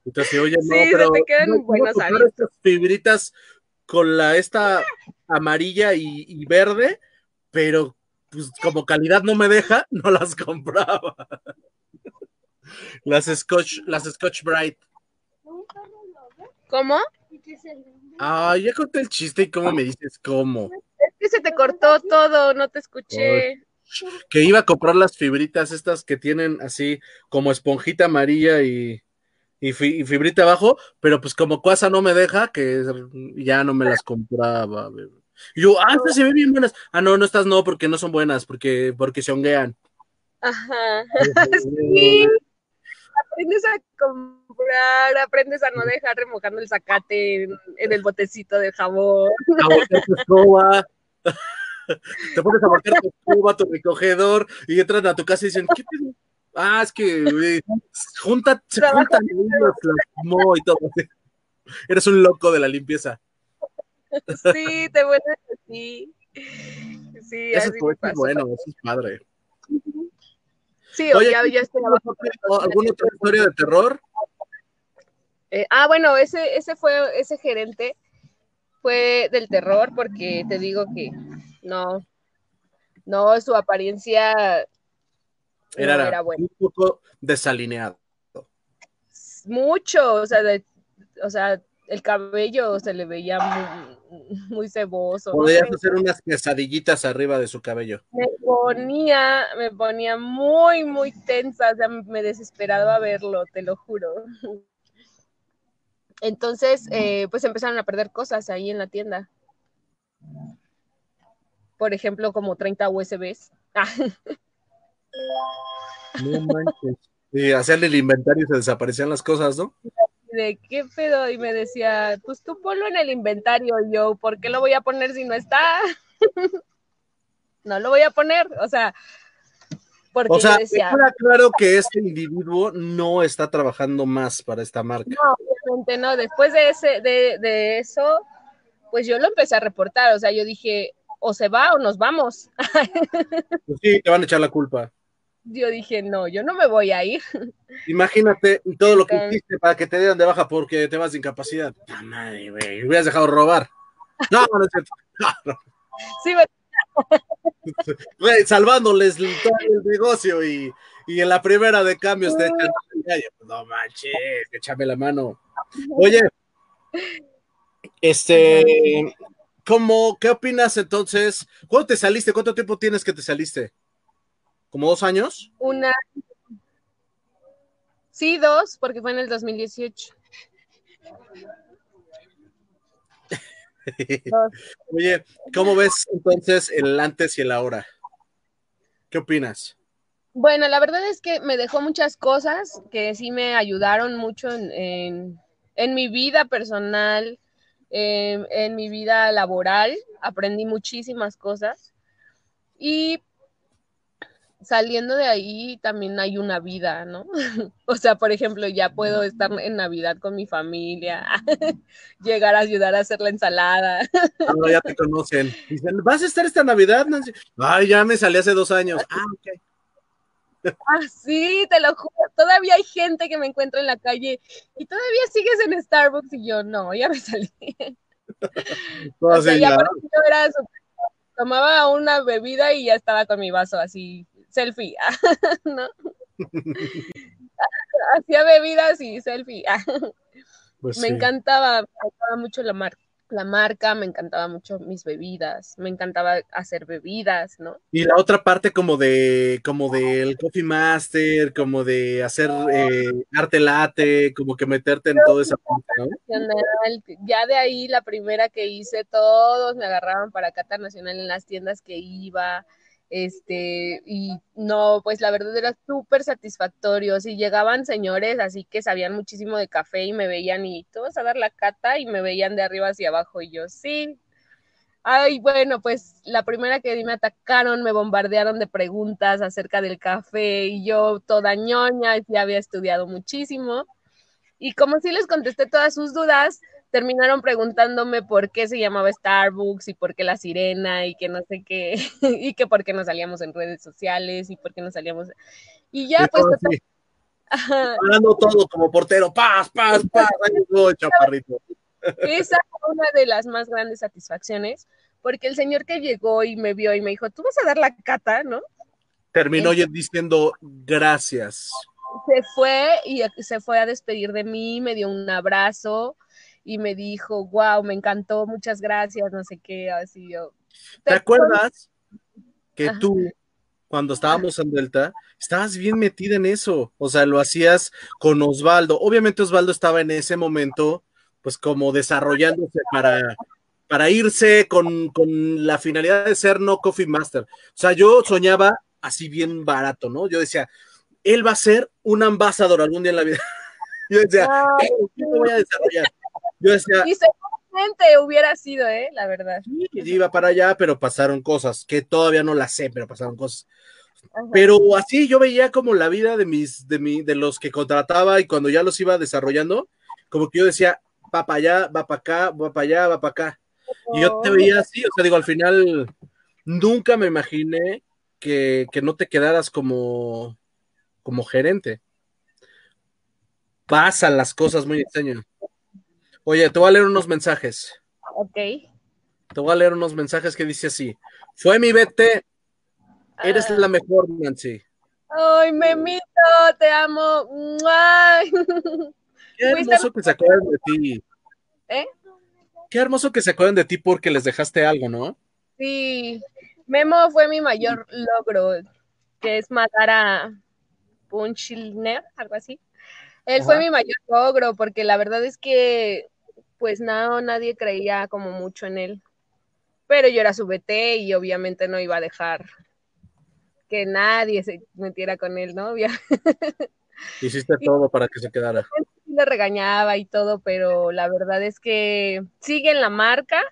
Entonces, oye, no, Sí, se pero te quedan no, hábitos. estas fibritas con la esta amarilla y, y verde, pero pues como calidad no me deja, no las compraba. Las Scotch, las Scotch Bright. ¿Cómo? Ah, ya conté el chiste y cómo me dices cómo. Es que se te cortó todo, no te escuché. Que iba a comprar las fibritas estas que tienen así como esponjita amarilla y, y, fi- y fibrita abajo, pero pues como Cuasa no me deja, que ya no me las compraba. bebé. Y yo, ah, estas se ven bien buenas. Ah, no, no estas no, porque no son buenas, porque, porque se honguean. Ajá. Sí. Aprendes a comprar, aprendes a no dejar remojando el zacate en, en el botecito de jabón. Te pones a voltear tu escoba, tu recogedor, y entran a tu casa y dicen, ¿qué pedo? Ah, es que junta, se juntan y todo. Eres un loco de la limpieza. Sí, te vuelves así. Sí, Eso así es, pasó. bueno, eso es padre. Sí, Oye, ya, ya estoy ¿tienes abajo. otra- ¿Alguna otra historia de terror? Eh, ah, bueno, ese, ese fue, ese gerente fue del terror, porque te digo que no, no, su apariencia Era, no era buena. un poco desalineado. Mucho, o sea, de- o sea, el cabello se le veía muy, muy ceboso. Podrías hacer unas quesadillitas arriba de su cabello. Me ponía, me ponía muy, muy tensa, o sea, me desesperaba verlo, te lo juro. Entonces, eh, pues empezaron a perder cosas ahí en la tienda. Por ejemplo, como 30 USBs. Ah, No manches. Y hacían el inventario y se desaparecían las cosas, ¿no? ¿De qué pedo? Y me decía, pues tú ponlo en el inventario. Y yo, ¿por qué lo voy a poner si no está? no lo voy a poner, o sea, porque O sea, decía, claro que este individuo no está trabajando más para esta marca. No, obviamente no. Después de ese, de, de eso, pues yo lo empecé a reportar. O sea, yo dije, o se va o nos vamos. Pues sí, te van a echar la culpa. Yo dije, no, yo no me voy a ir. Imagínate todo lo que hiciste para que te dieran de baja porque te vas de incapacidad. ¡Ah, madre, güey! Hubieras dejado robar. No, no es cierto. No, no. Sí, me- Güey, salvándoles el- todo el negocio y, y en la primera de cambios te echan pues, No manches, échame la mano. Oye, este, ¿cómo, qué opinas entonces? ¿Cuándo te saliste? ¿Cuánto tiempo tienes que te saliste? ¿Como dos años? una. Sí, dos, porque fue en el 2018. Dos. Oye, ¿cómo ves entonces el antes y el ahora? ¿Qué opinas? Bueno, la verdad es que me dejó muchas cosas que sí me ayudaron mucho en, mi vida personal, en mi vida laboral. Aprendí muchísimas cosas. Y saliendo de ahí también hay una vida, ¿no? o sea, por ejemplo, ya puedo estar en Navidad con mi familia, llegar a ayudar a hacer la ensalada. ah, ya te conocen. Dicen, ¿vas a estar esta Navidad, Nancy? Ay, ya me salí hace dos años. Ah, ok. Ah, sí, te lo juro. Todavía hay gente que me encuentra en la calle y todavía sigues en Starbucks y yo no, ya me salí. o sea, ya era tomaba una bebida y ya estaba con mi vaso así selfie, ¿no? Hacía bebidas y selfie. Pues me encantaba, me encantaba mucho la marca la marca, me encantaba mucho mis bebidas, me encantaba hacer bebidas, ¿no? Y la otra parte como de, como del coffee master, como de hacer eh, arte late, como que meterte en toda esa parte, ¿no? Ya de ahí la primera que hice, todos me agarraban para Cata Nacional en las tiendas que iba, este, y no, pues la verdad era súper satisfactorio. Si llegaban señores así que sabían muchísimo de café y me veían y todos a dar la cata y me veían de arriba hacia abajo y yo, sí. Ay, bueno, pues la primera que me atacaron, me bombardearon de preguntas acerca del café y yo toda ñoña, ya había estudiado muchísimo. Y como sí les contesté todas sus dudas, terminaron preguntándome por qué se llamaba Starbucks y por qué la sirena y que no sé qué, y que por qué nos salíamos en redes sociales y por qué nos salíamos. Y ya, pues. Hablando todo como portero, paz, paz, paz, ahí chaparrito. Esa fue una de las más grandes satisfacciones, porque el señor que llegó y me vio y me dijo, tú vas a dar la cata, ¿no? Terminó eh, diciendo gracias. Se fue y se fue a despedir de mí, me dio un abrazo, y me dijo, wow, me encantó, muchas gracias, no sé qué, así yo. ¿Te, acuerdas que tú, cuando estábamos en Delta, estabas bien metida en eso? O sea, lo hacías con Osvaldo. Obviamente Osvaldo estaba en ese momento, pues como desarrollándose para, para irse con, con la finalidad de ser no Coffee Master. O sea, yo soñaba así bien barato, ¿no? Yo decía, él va a ser un ambasador algún día en la vida. Yo decía, ¿qué voy a desarrollar? Yo decía. Y seguramente hubiera sido, ¿eh? La verdad. Sí, iba para allá, pero pasaron cosas, que todavía no las sé, pero pasaron cosas. Pero así yo veía como la vida de mis, de mi, de los que contrataba y cuando ya los iba desarrollando, como que yo decía, va para allá, va para acá, va para allá, va para acá. Y yo te veía así, o sea, digo, al final nunca me imaginé que, que no te quedaras como, como gerente. Pasan las cosas muy extrañas. Oye, te voy a leer unos mensajes. Ok. Te voy a leer unos mensajes que dice así. Fue mi BT. Eres la mejor, Nancy. Ay, Memito, te amo. Qué hermoso que se acuerden de ti. ¿Eh? Qué hermoso que se acuerden de ti porque les dejaste algo, ¿no? Sí. Memo fue mi mayor logro, que es matar a Punchilner, algo así. Él fue mi mayor logro, porque la verdad es que pues no, nadie creía como mucho en él. Pero yo era su BT y obviamente no iba a dejar que nadie se metiera con él, ¿no? Hiciste todo para que se quedara. Le regañaba y todo, pero la verdad es que sigue en la marca.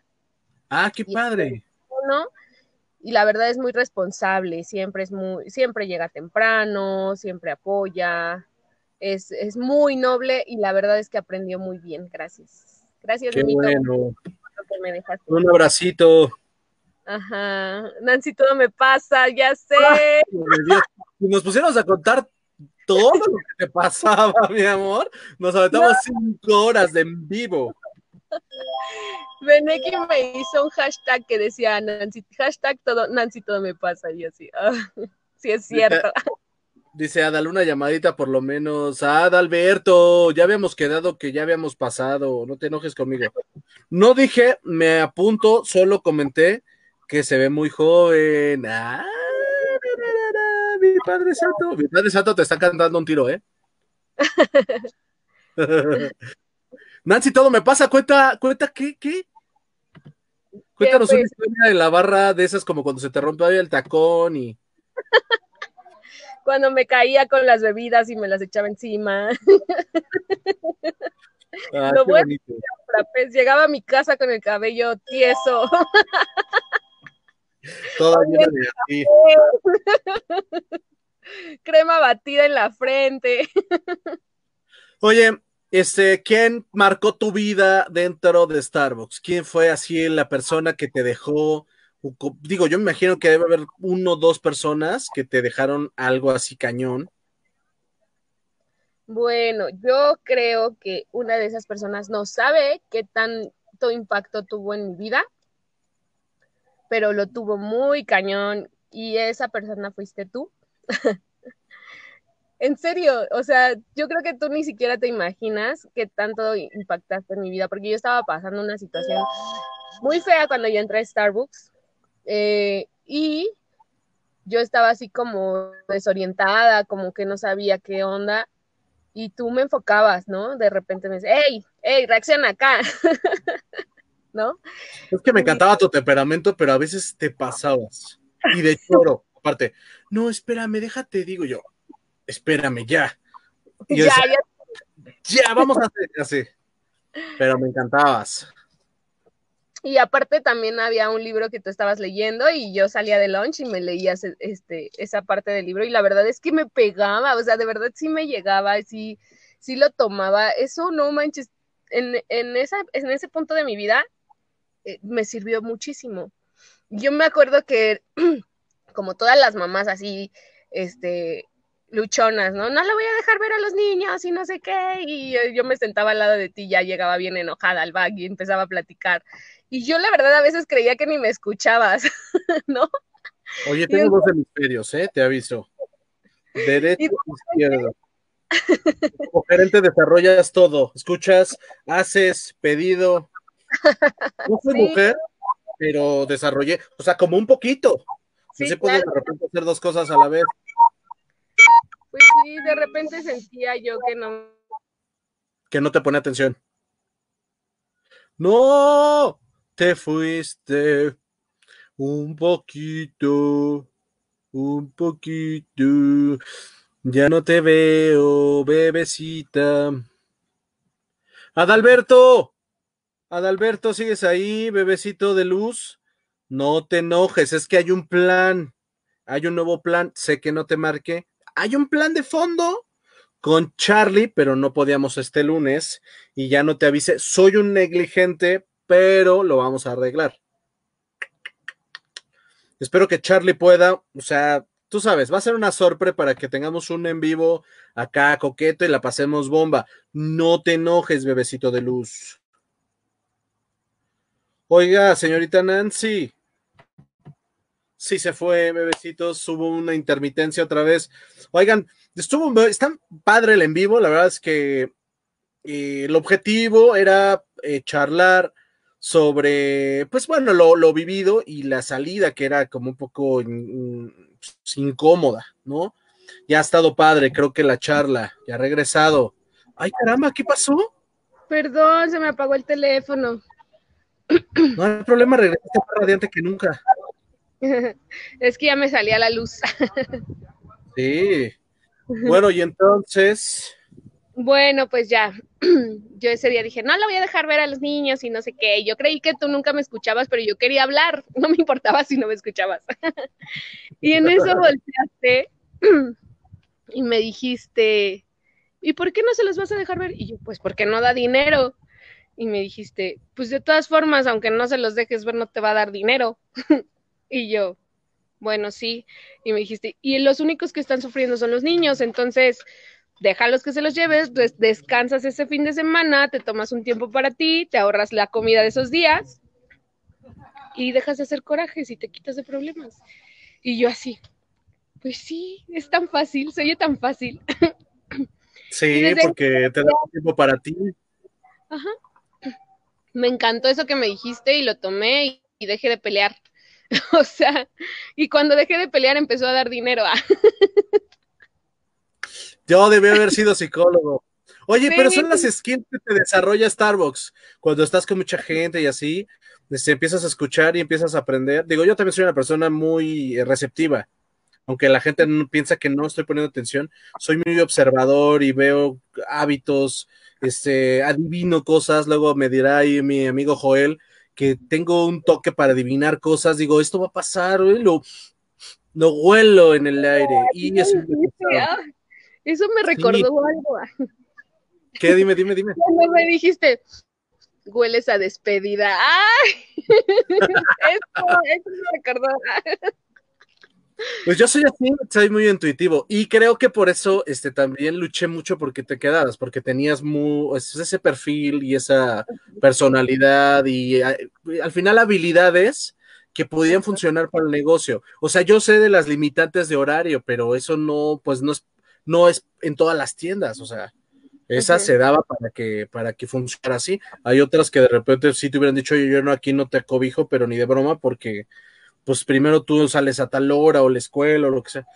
Ah, qué padre. ¿no? Y la verdad es muy responsable, siempre es muy, siempre llega temprano, siempre apoya, es, es muy noble y la verdad es que aprendió muy bien, gracias. Gracias, Qué bueno. Un abracito. Ajá. Nancy, todo me pasa, ya sé. si nos pusiéramos a contar todo lo que te pasaba, mi amor, nos aventamos cinco horas de en vivo. Beneki me hizo un hashtag que decía Nancy, hashtag todo, Nancy todo me pasa, y así, ah, sí es cierto. Dice Adal, una llamadita por lo menos. Adalberto, ya habíamos quedado que ya habíamos pasado, no te enojes conmigo. No dije, me apunto, solo comenté que se ve muy joven. Ah, mi padre santo, mi padre santo te está cantando un tiro, ¿eh? Nancy, todo me pasa, cuenta, cuenta, ¿qué? ¿Qué? Cuéntanos una historia de la barra de esas como cuando se te rompe el tacón y... cuando me caía con las bebidas y me las echaba encima. Ah, Lo bueno. Pues llegaba a mi casa con el cabello tieso. Toda llena de así. crema batida en la frente. Oye, este, ¿quién marcó tu vida dentro de Starbucks? ¿Quién fue así la persona que te dejó? Digo, yo me imagino que debe haber uno o dos personas que te dejaron algo así cañón. Bueno, yo creo que una de esas personas no sabe qué tanto impacto tuvo en mi vida, pero lo tuvo muy cañón y esa persona fuiste tú. En serio, o sea, yo creo que tú ni siquiera te imaginas qué tanto impactaste en mi vida, porque yo estaba pasando una situación muy fea cuando yo entré a Starbucks eh, y yo estaba así como desorientada, como que no sabía qué onda y tú me enfocabas, ¿no? De repente me dices, hey, hey, reacciona acá, ¿no? Es que me encantaba tu temperamento, pero a veces te pasabas. Y de choro, aparte, no, espérame, déjate, digo yo, espérame, ya. Y yo ya, decía, ya. ya, vamos a hacer así. Pero me encantabas. Y aparte también había un libro que tú estabas leyendo y yo salía de lunch y me leías este, esa parte del libro y la verdad es que me pegaba, o sea, de verdad sí me llegaba, sí, sí lo tomaba. Eso no manches, en, en, esa, en ese punto de mi vida eh, me sirvió muchísimo. Yo me acuerdo que como todas las mamás así, este, luchonas, ¿no? No le voy a dejar ver a los niños y no sé qué. Y yo, yo, me sentaba al lado de ti, ya llegaba bien enojada al bag y empezaba a platicar. Y yo la verdad a veces creía que ni me escuchabas, ¿no? Oye, tengo dos hemisferios, ¿eh? Te aviso. Derecho, izquierdo. Como gerente desarrollas todo. Escuchas, haces, pedido. No soy sí. mujer, pero desarrollé, o sea, como un poquito. Sí, se puede claro. de repente hacer dos cosas a la vez. Pues sí, de repente sentía yo que no. Que no te pone atención. No, te fuiste un poquito, un poquito. Ya no te veo, bebecita. Adalberto, Adalberto, ¿sigues ahí, bebecito de luz? No te enojes, es que hay un plan, hay un nuevo plan, sé que no te marqué, hay un plan de fondo con Charlie, pero no podíamos este lunes y ya no te avise, soy un negligente, pero lo vamos a arreglar. Espero que Charlie pueda, o sea, tú sabes, va a ser una sorpresa para que tengamos un en vivo acá coqueto y la pasemos bomba. No te enojes, bebecito de luz. Oiga, señorita Nancy. Sí se fue, bebecitos, hubo una intermitencia otra vez. Oigan, estuvo, está padre el en vivo, la verdad es que eh, el objetivo era eh, charlar sobre, pues bueno, lo, lo, vivido y la salida que era como un poco in, incómoda, ¿no? Ya ha estado padre, creo que la charla, ya ha regresado. Ay, caramba, ¿qué pasó? Perdón, se me apagó el teléfono. No hay problema, regresaste más radiante que nunca. Es que ya me salía la luz. Sí. Bueno, y entonces. Bueno, pues ya. Yo ese día dije, no la voy a dejar ver a los niños y no sé qué. Yo creí que tú nunca me escuchabas, pero yo quería hablar. No me importaba si no me escuchabas. Y en eso volteaste y me dijiste, ¿y por qué no se los vas a dejar ver? Y yo, pues porque no da dinero. Y me dijiste, pues de todas formas, aunque no se los dejes ver, no te va a dar dinero. Y yo, bueno, sí. Y me dijiste, y los únicos que están sufriendo son los niños, entonces déjalos que se los lleves, des descansas ese fin de semana, te tomas un tiempo para ti, te ahorras la comida de esos días y dejas de hacer corajes y te quitas de problemas. Y yo así, pues sí, es tan fácil, se oye tan fácil. Sí, porque te da tiempo para ti. Ajá. Me encantó eso que me dijiste y lo tomé y, y dejé de pelear. O sea, y cuando dejé de pelear empezó a dar dinero. A... Yo debí haber sido psicólogo. Oye, sí. pero son las skills que te desarrolla Starbucks. Cuando estás con mucha gente y así, este, empiezas a escuchar y empiezas a aprender. Digo, yo también soy una persona muy receptiva. aunque la gente no, piensa que no estoy poniendo atención, soy muy observador y veo hábitos, este, adivino cosas, luego me dirá ahí mi amigo Joel que tengo un toque para adivinar cosas, digo, esto va a pasar, lo, lo huelo en el aire. Y eso, eso me recordó algo. ¿Qué? Dime, dime, dime. Cuando me dijiste, hueles a despedida. ¡Ay! Esto, eso me recordó. Pues yo soy así, soy muy intuitivo y creo que por eso este, también luché mucho porque te quedaras, porque tenías muy, ese perfil y esa personalidad y al final habilidades que podían funcionar para el negocio. O sea, yo sé de las limitantes de horario, pero eso no, pues no es, no es en todas las tiendas, o sea, esa se daba para que, para que funcionara así. Hay otras que de repente sí te hubieran dicho, yo, yo no, aquí no te cobijo, pero ni de broma, porque pues primero tú sales a tal hora o la escuela o lo que sea.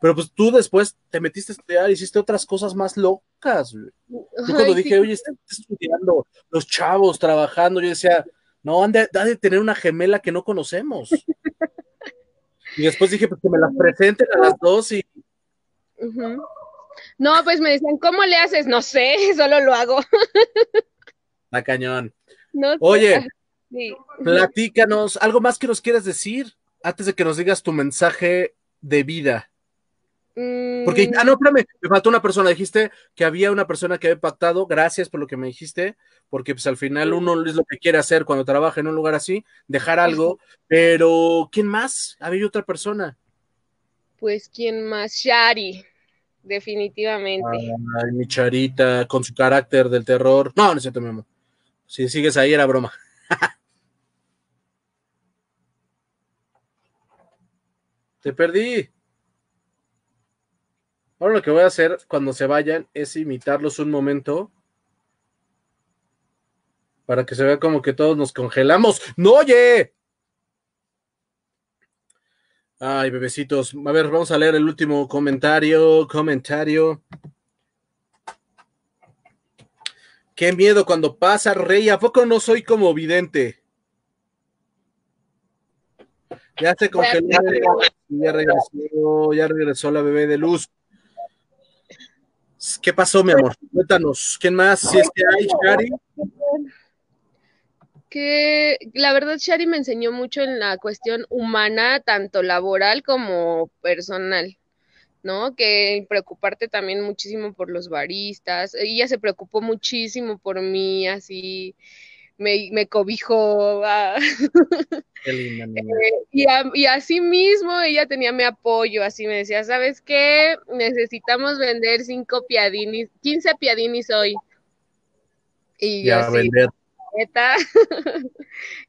Pero pues tú después te metiste a estudiar, hiciste otras cosas más locas. Yo cuando dije, oye, estás estudiando, los chavos trabajando, yo decía, no, han de, de tener una gemela que no conocemos. y después dije, pues que me las presenten a las dos y... No, pues me decían, ¿cómo le haces? No sé, solo lo hago. La cañón. Oye, platícanos, ¿algo más que nos quieras decir antes de que nos digas tu mensaje de vida? Porque, ah, no, mm. espérame, me faltó una persona, dijiste que había una persona que había pactado, gracias por lo que me dijiste, porque pues al final uno es lo que quiere hacer cuando trabaja en un lugar así, dejar algo, pero ¿quién más? Había otra persona. Pues, ¿quién más? Shari definitivamente. Ay, mi charita, con su carácter del terror. No, no es cierto, mi amor. Si sigues ahí, era broma. Te perdí. Ahora lo que voy a hacer cuando se vayan es imitarlos un momento. Para que se vea como que todos nos congelamos. ¡No, oye! Ay, bebecitos. A ver, vamos a leer el último comentario. Comentario. Qué miedo cuando pasa, Rey. ¿A poco no soy como vidente? Ya se congeló. Ya regresó, ya regresó la bebé de luz. ¿Qué pasó, mi amor? Cuéntanos. ¿Quién más? Si es que hay, Shari que la verdad Shari me enseñó mucho en la cuestión humana, tanto laboral como personal, ¿no? Que preocuparte también muchísimo por los baristas. Ella se preocupó muchísimo por mí, así me, me cobijó. Ah. Qué linda, eh, y, y así mismo ella tenía mi apoyo, así me decía, ¿sabes qué? Necesitamos vender cinco piadinis, 15 piadinis hoy. Y yo así,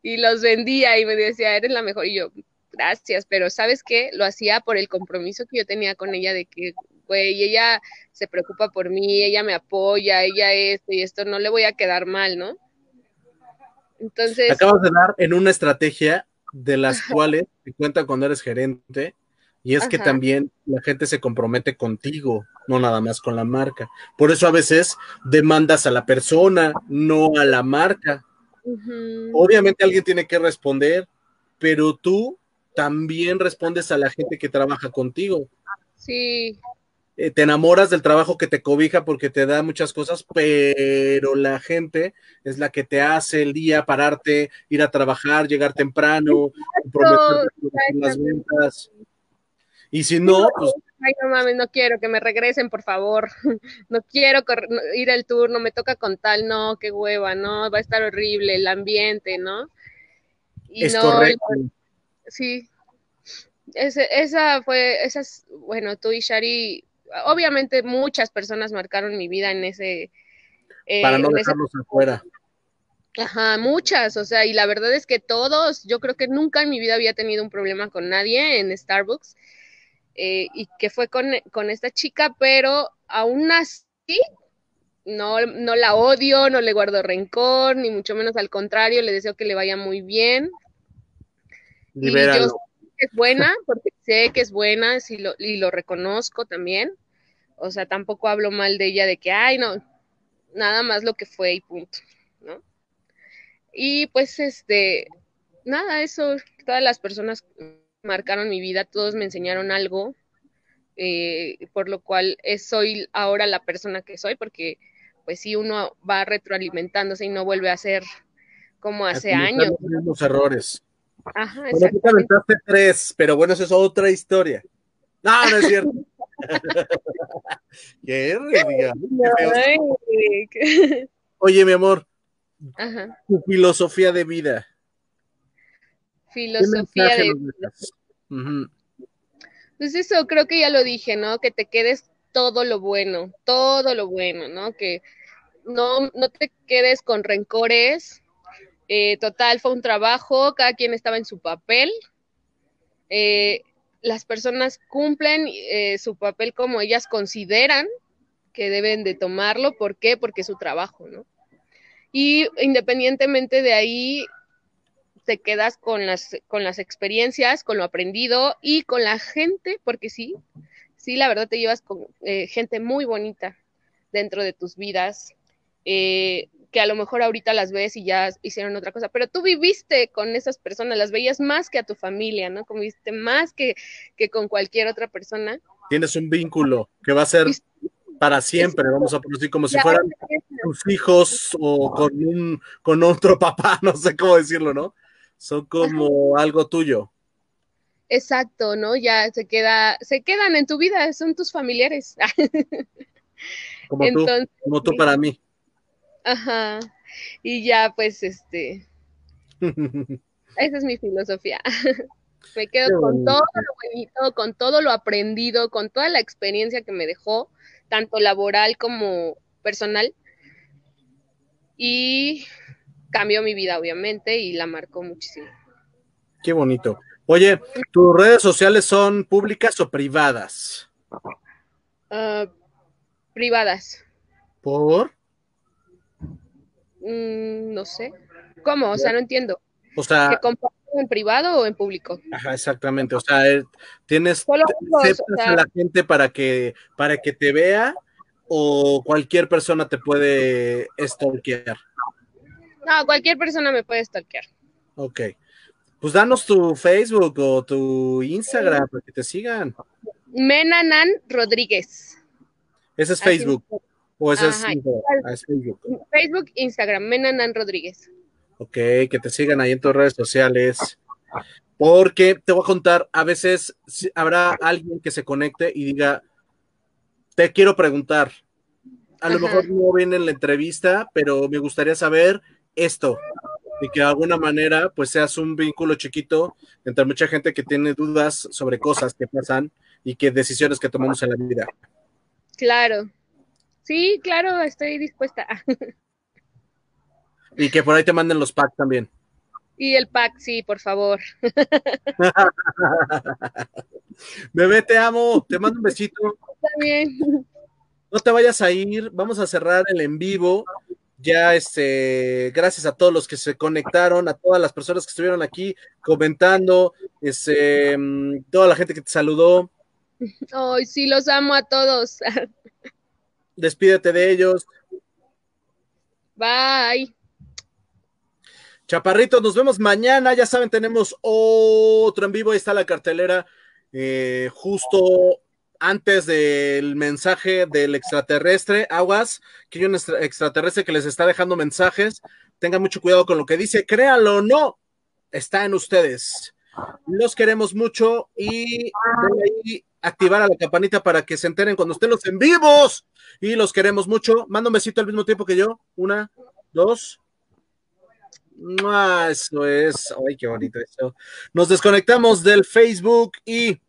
y los vendía y me decía, eres la mejor. Y yo, gracias, pero ¿sabes qué? Lo hacía por el compromiso que yo tenía con ella de que, güey, ella se preocupa por mí, ella me apoya, ella esto y esto, no le voy a quedar mal, ¿no? Entonces... Acabas de dar en una estrategia de las cuales te cuenta cuando eres gerente y es que también la gente se compromete contigo, no nada más con la marca. Por eso a veces demandas a la persona, no a la marca. Obviamente alguien tiene que responder, pero tú también respondes a la gente que trabaja contigo. Sí. Eh, te enamoras del trabajo que te cobija porque te da muchas cosas, pero la gente es la que te hace el día pararte, ir a trabajar, llegar temprano, comprometer las ventas. Y si no, pues... Ay, no mames, no quiero que me regresen, por favor. No quiero ir al turno, me toca con tal, no, qué hueva, no, va a estar horrible el ambiente, ¿no? Y es correcto. Sí. esa fue, esas, bueno, tú y Shari, obviamente muchas personas marcaron mi vida en ese... Eh, Para no dejarlos afuera. Ajá, muchas, o sea, y la verdad es que todos, yo creo que nunca en mi vida había tenido un problema con nadie en Starbucks eh, y que fue con, esta chica, pero aún así no, no la odio, no le guardo rencor, ni mucho menos al contrario, le deseo que le vaya muy bien. Y yo sé que es buena, porque sé que es buena y lo, y lo reconozco también. O sea, tampoco hablo mal de ella de que, ay, no, nada más lo que fue y punto, ¿no? Y pues, este, nada, eso, todas las personas marcaron mi vida, todos me enseñaron algo, eh, por lo cual soy ahora la persona que soy, porque pues si uno va retroalimentándose y no vuelve a ser como hace años. Los errores. Ajá, bueno, tú te aventaste tres, pero bueno, esa es otra historia. No, no es cierto. ¿Qué? Qué Oye, mi amor, Ajá. tu filosofía de vida. Filosofía de vida. Pues eso creo que ya lo dije, ¿no? Que te quedes todo lo bueno, todo lo bueno, ¿no? Que no, no te quedes con rencores. Eh, total, fue un trabajo, cada quien estaba en su papel. Eh, las personas cumplen eh, su papel como ellas consideran que deben de tomarlo. ¿Por qué? Porque es su trabajo, ¿no? Y independientemente de ahí, te quedas con las, con las experiencias, con lo aprendido y con la gente, porque sí, sí, la verdad te llevas con gente muy bonita dentro de tus vidas, que a lo mejor ahorita las ves y ya hicieron otra cosa, pero tú viviste con esas personas, las veías más que a tu familia, ¿no? Conviviste más que, que con cualquier otra persona. Tienes un vínculo que va a ser para siempre, vamos a decir, como si fueran tus hijos o con un con otro papá, no sé cómo decirlo, ¿no? Son como algo tuyo. Exacto, ¿no? Ya se queda, se quedan en tu vida, son tus familiares. como tú, como tú para mí. Ajá. Y ya, pues, este. esa es mi filosofía. me quedo con todo lo bonito, con todo lo aprendido, con toda la experiencia que me dejó, tanto laboral como personal. Y cambió mi vida, obviamente, y la marcó muchísimo. Qué bonito. Oye, ¿tus redes sociales son públicas o privadas? Uh, privadas. ¿Por? Mm, no sé. ¿Cómo? O sea, no entiendo. O sea, ¿Que comparto en privado o en público? Ajá, exactamente. O sea, eh, tienes Solo o sea, a la gente para que para que te vea o cualquier persona te puede stalkear. No, cualquier persona me puede stalkear. Ok. Pues danos tu Facebook o tu Instagram para que te sigan. Menanan Rodríguez. Ese es Facebook. ¿O ese es, ah, es, Facebook? Facebook, Instagram, Menanan Rodríguez. Ok, que te sigan ahí en tus redes sociales. Porque te voy a contar, a veces habrá alguien que se conecte y diga, te quiero preguntar. A lo mejor no viene en la entrevista, pero me gustaría saber esto y que de alguna manera pues seas un vínculo chiquito entre mucha gente que tiene dudas sobre cosas que pasan y que decisiones que tomamos en la vida. Claro. Sí, claro, estoy dispuesta. y que por ahí te manden los packs también. Y el pack, sí, por favor. Bebé, te amo, te mando un besito. También. No te vayas a ir, vamos a cerrar el en vivo ya, este, gracias a todos los que se conectaron, a todas las personas que estuvieron aquí comentando, este, mm, toda la gente que te saludó. Ay, sí, los amo a todos. Despídete de ellos. Bye. Chaparritos, nos vemos mañana. Ya saben, tenemos otro en vivo. Ahí está la cartelera. Eh, justo antes del mensaje del extraterrestre, aguas, que hay un extraterrestre que les está dejando mensajes, tengan mucho cuidado con lo que dice, créanlo o no, está en ustedes. Los queremos mucho y activar a la campanita para que se enteren cuando estén los en vivos. Y los queremos mucho. Manda un besito al mismo tiempo que yo. Una, dos. eso es. Ay, qué bonito eso. Nos desconectamos del Facebook y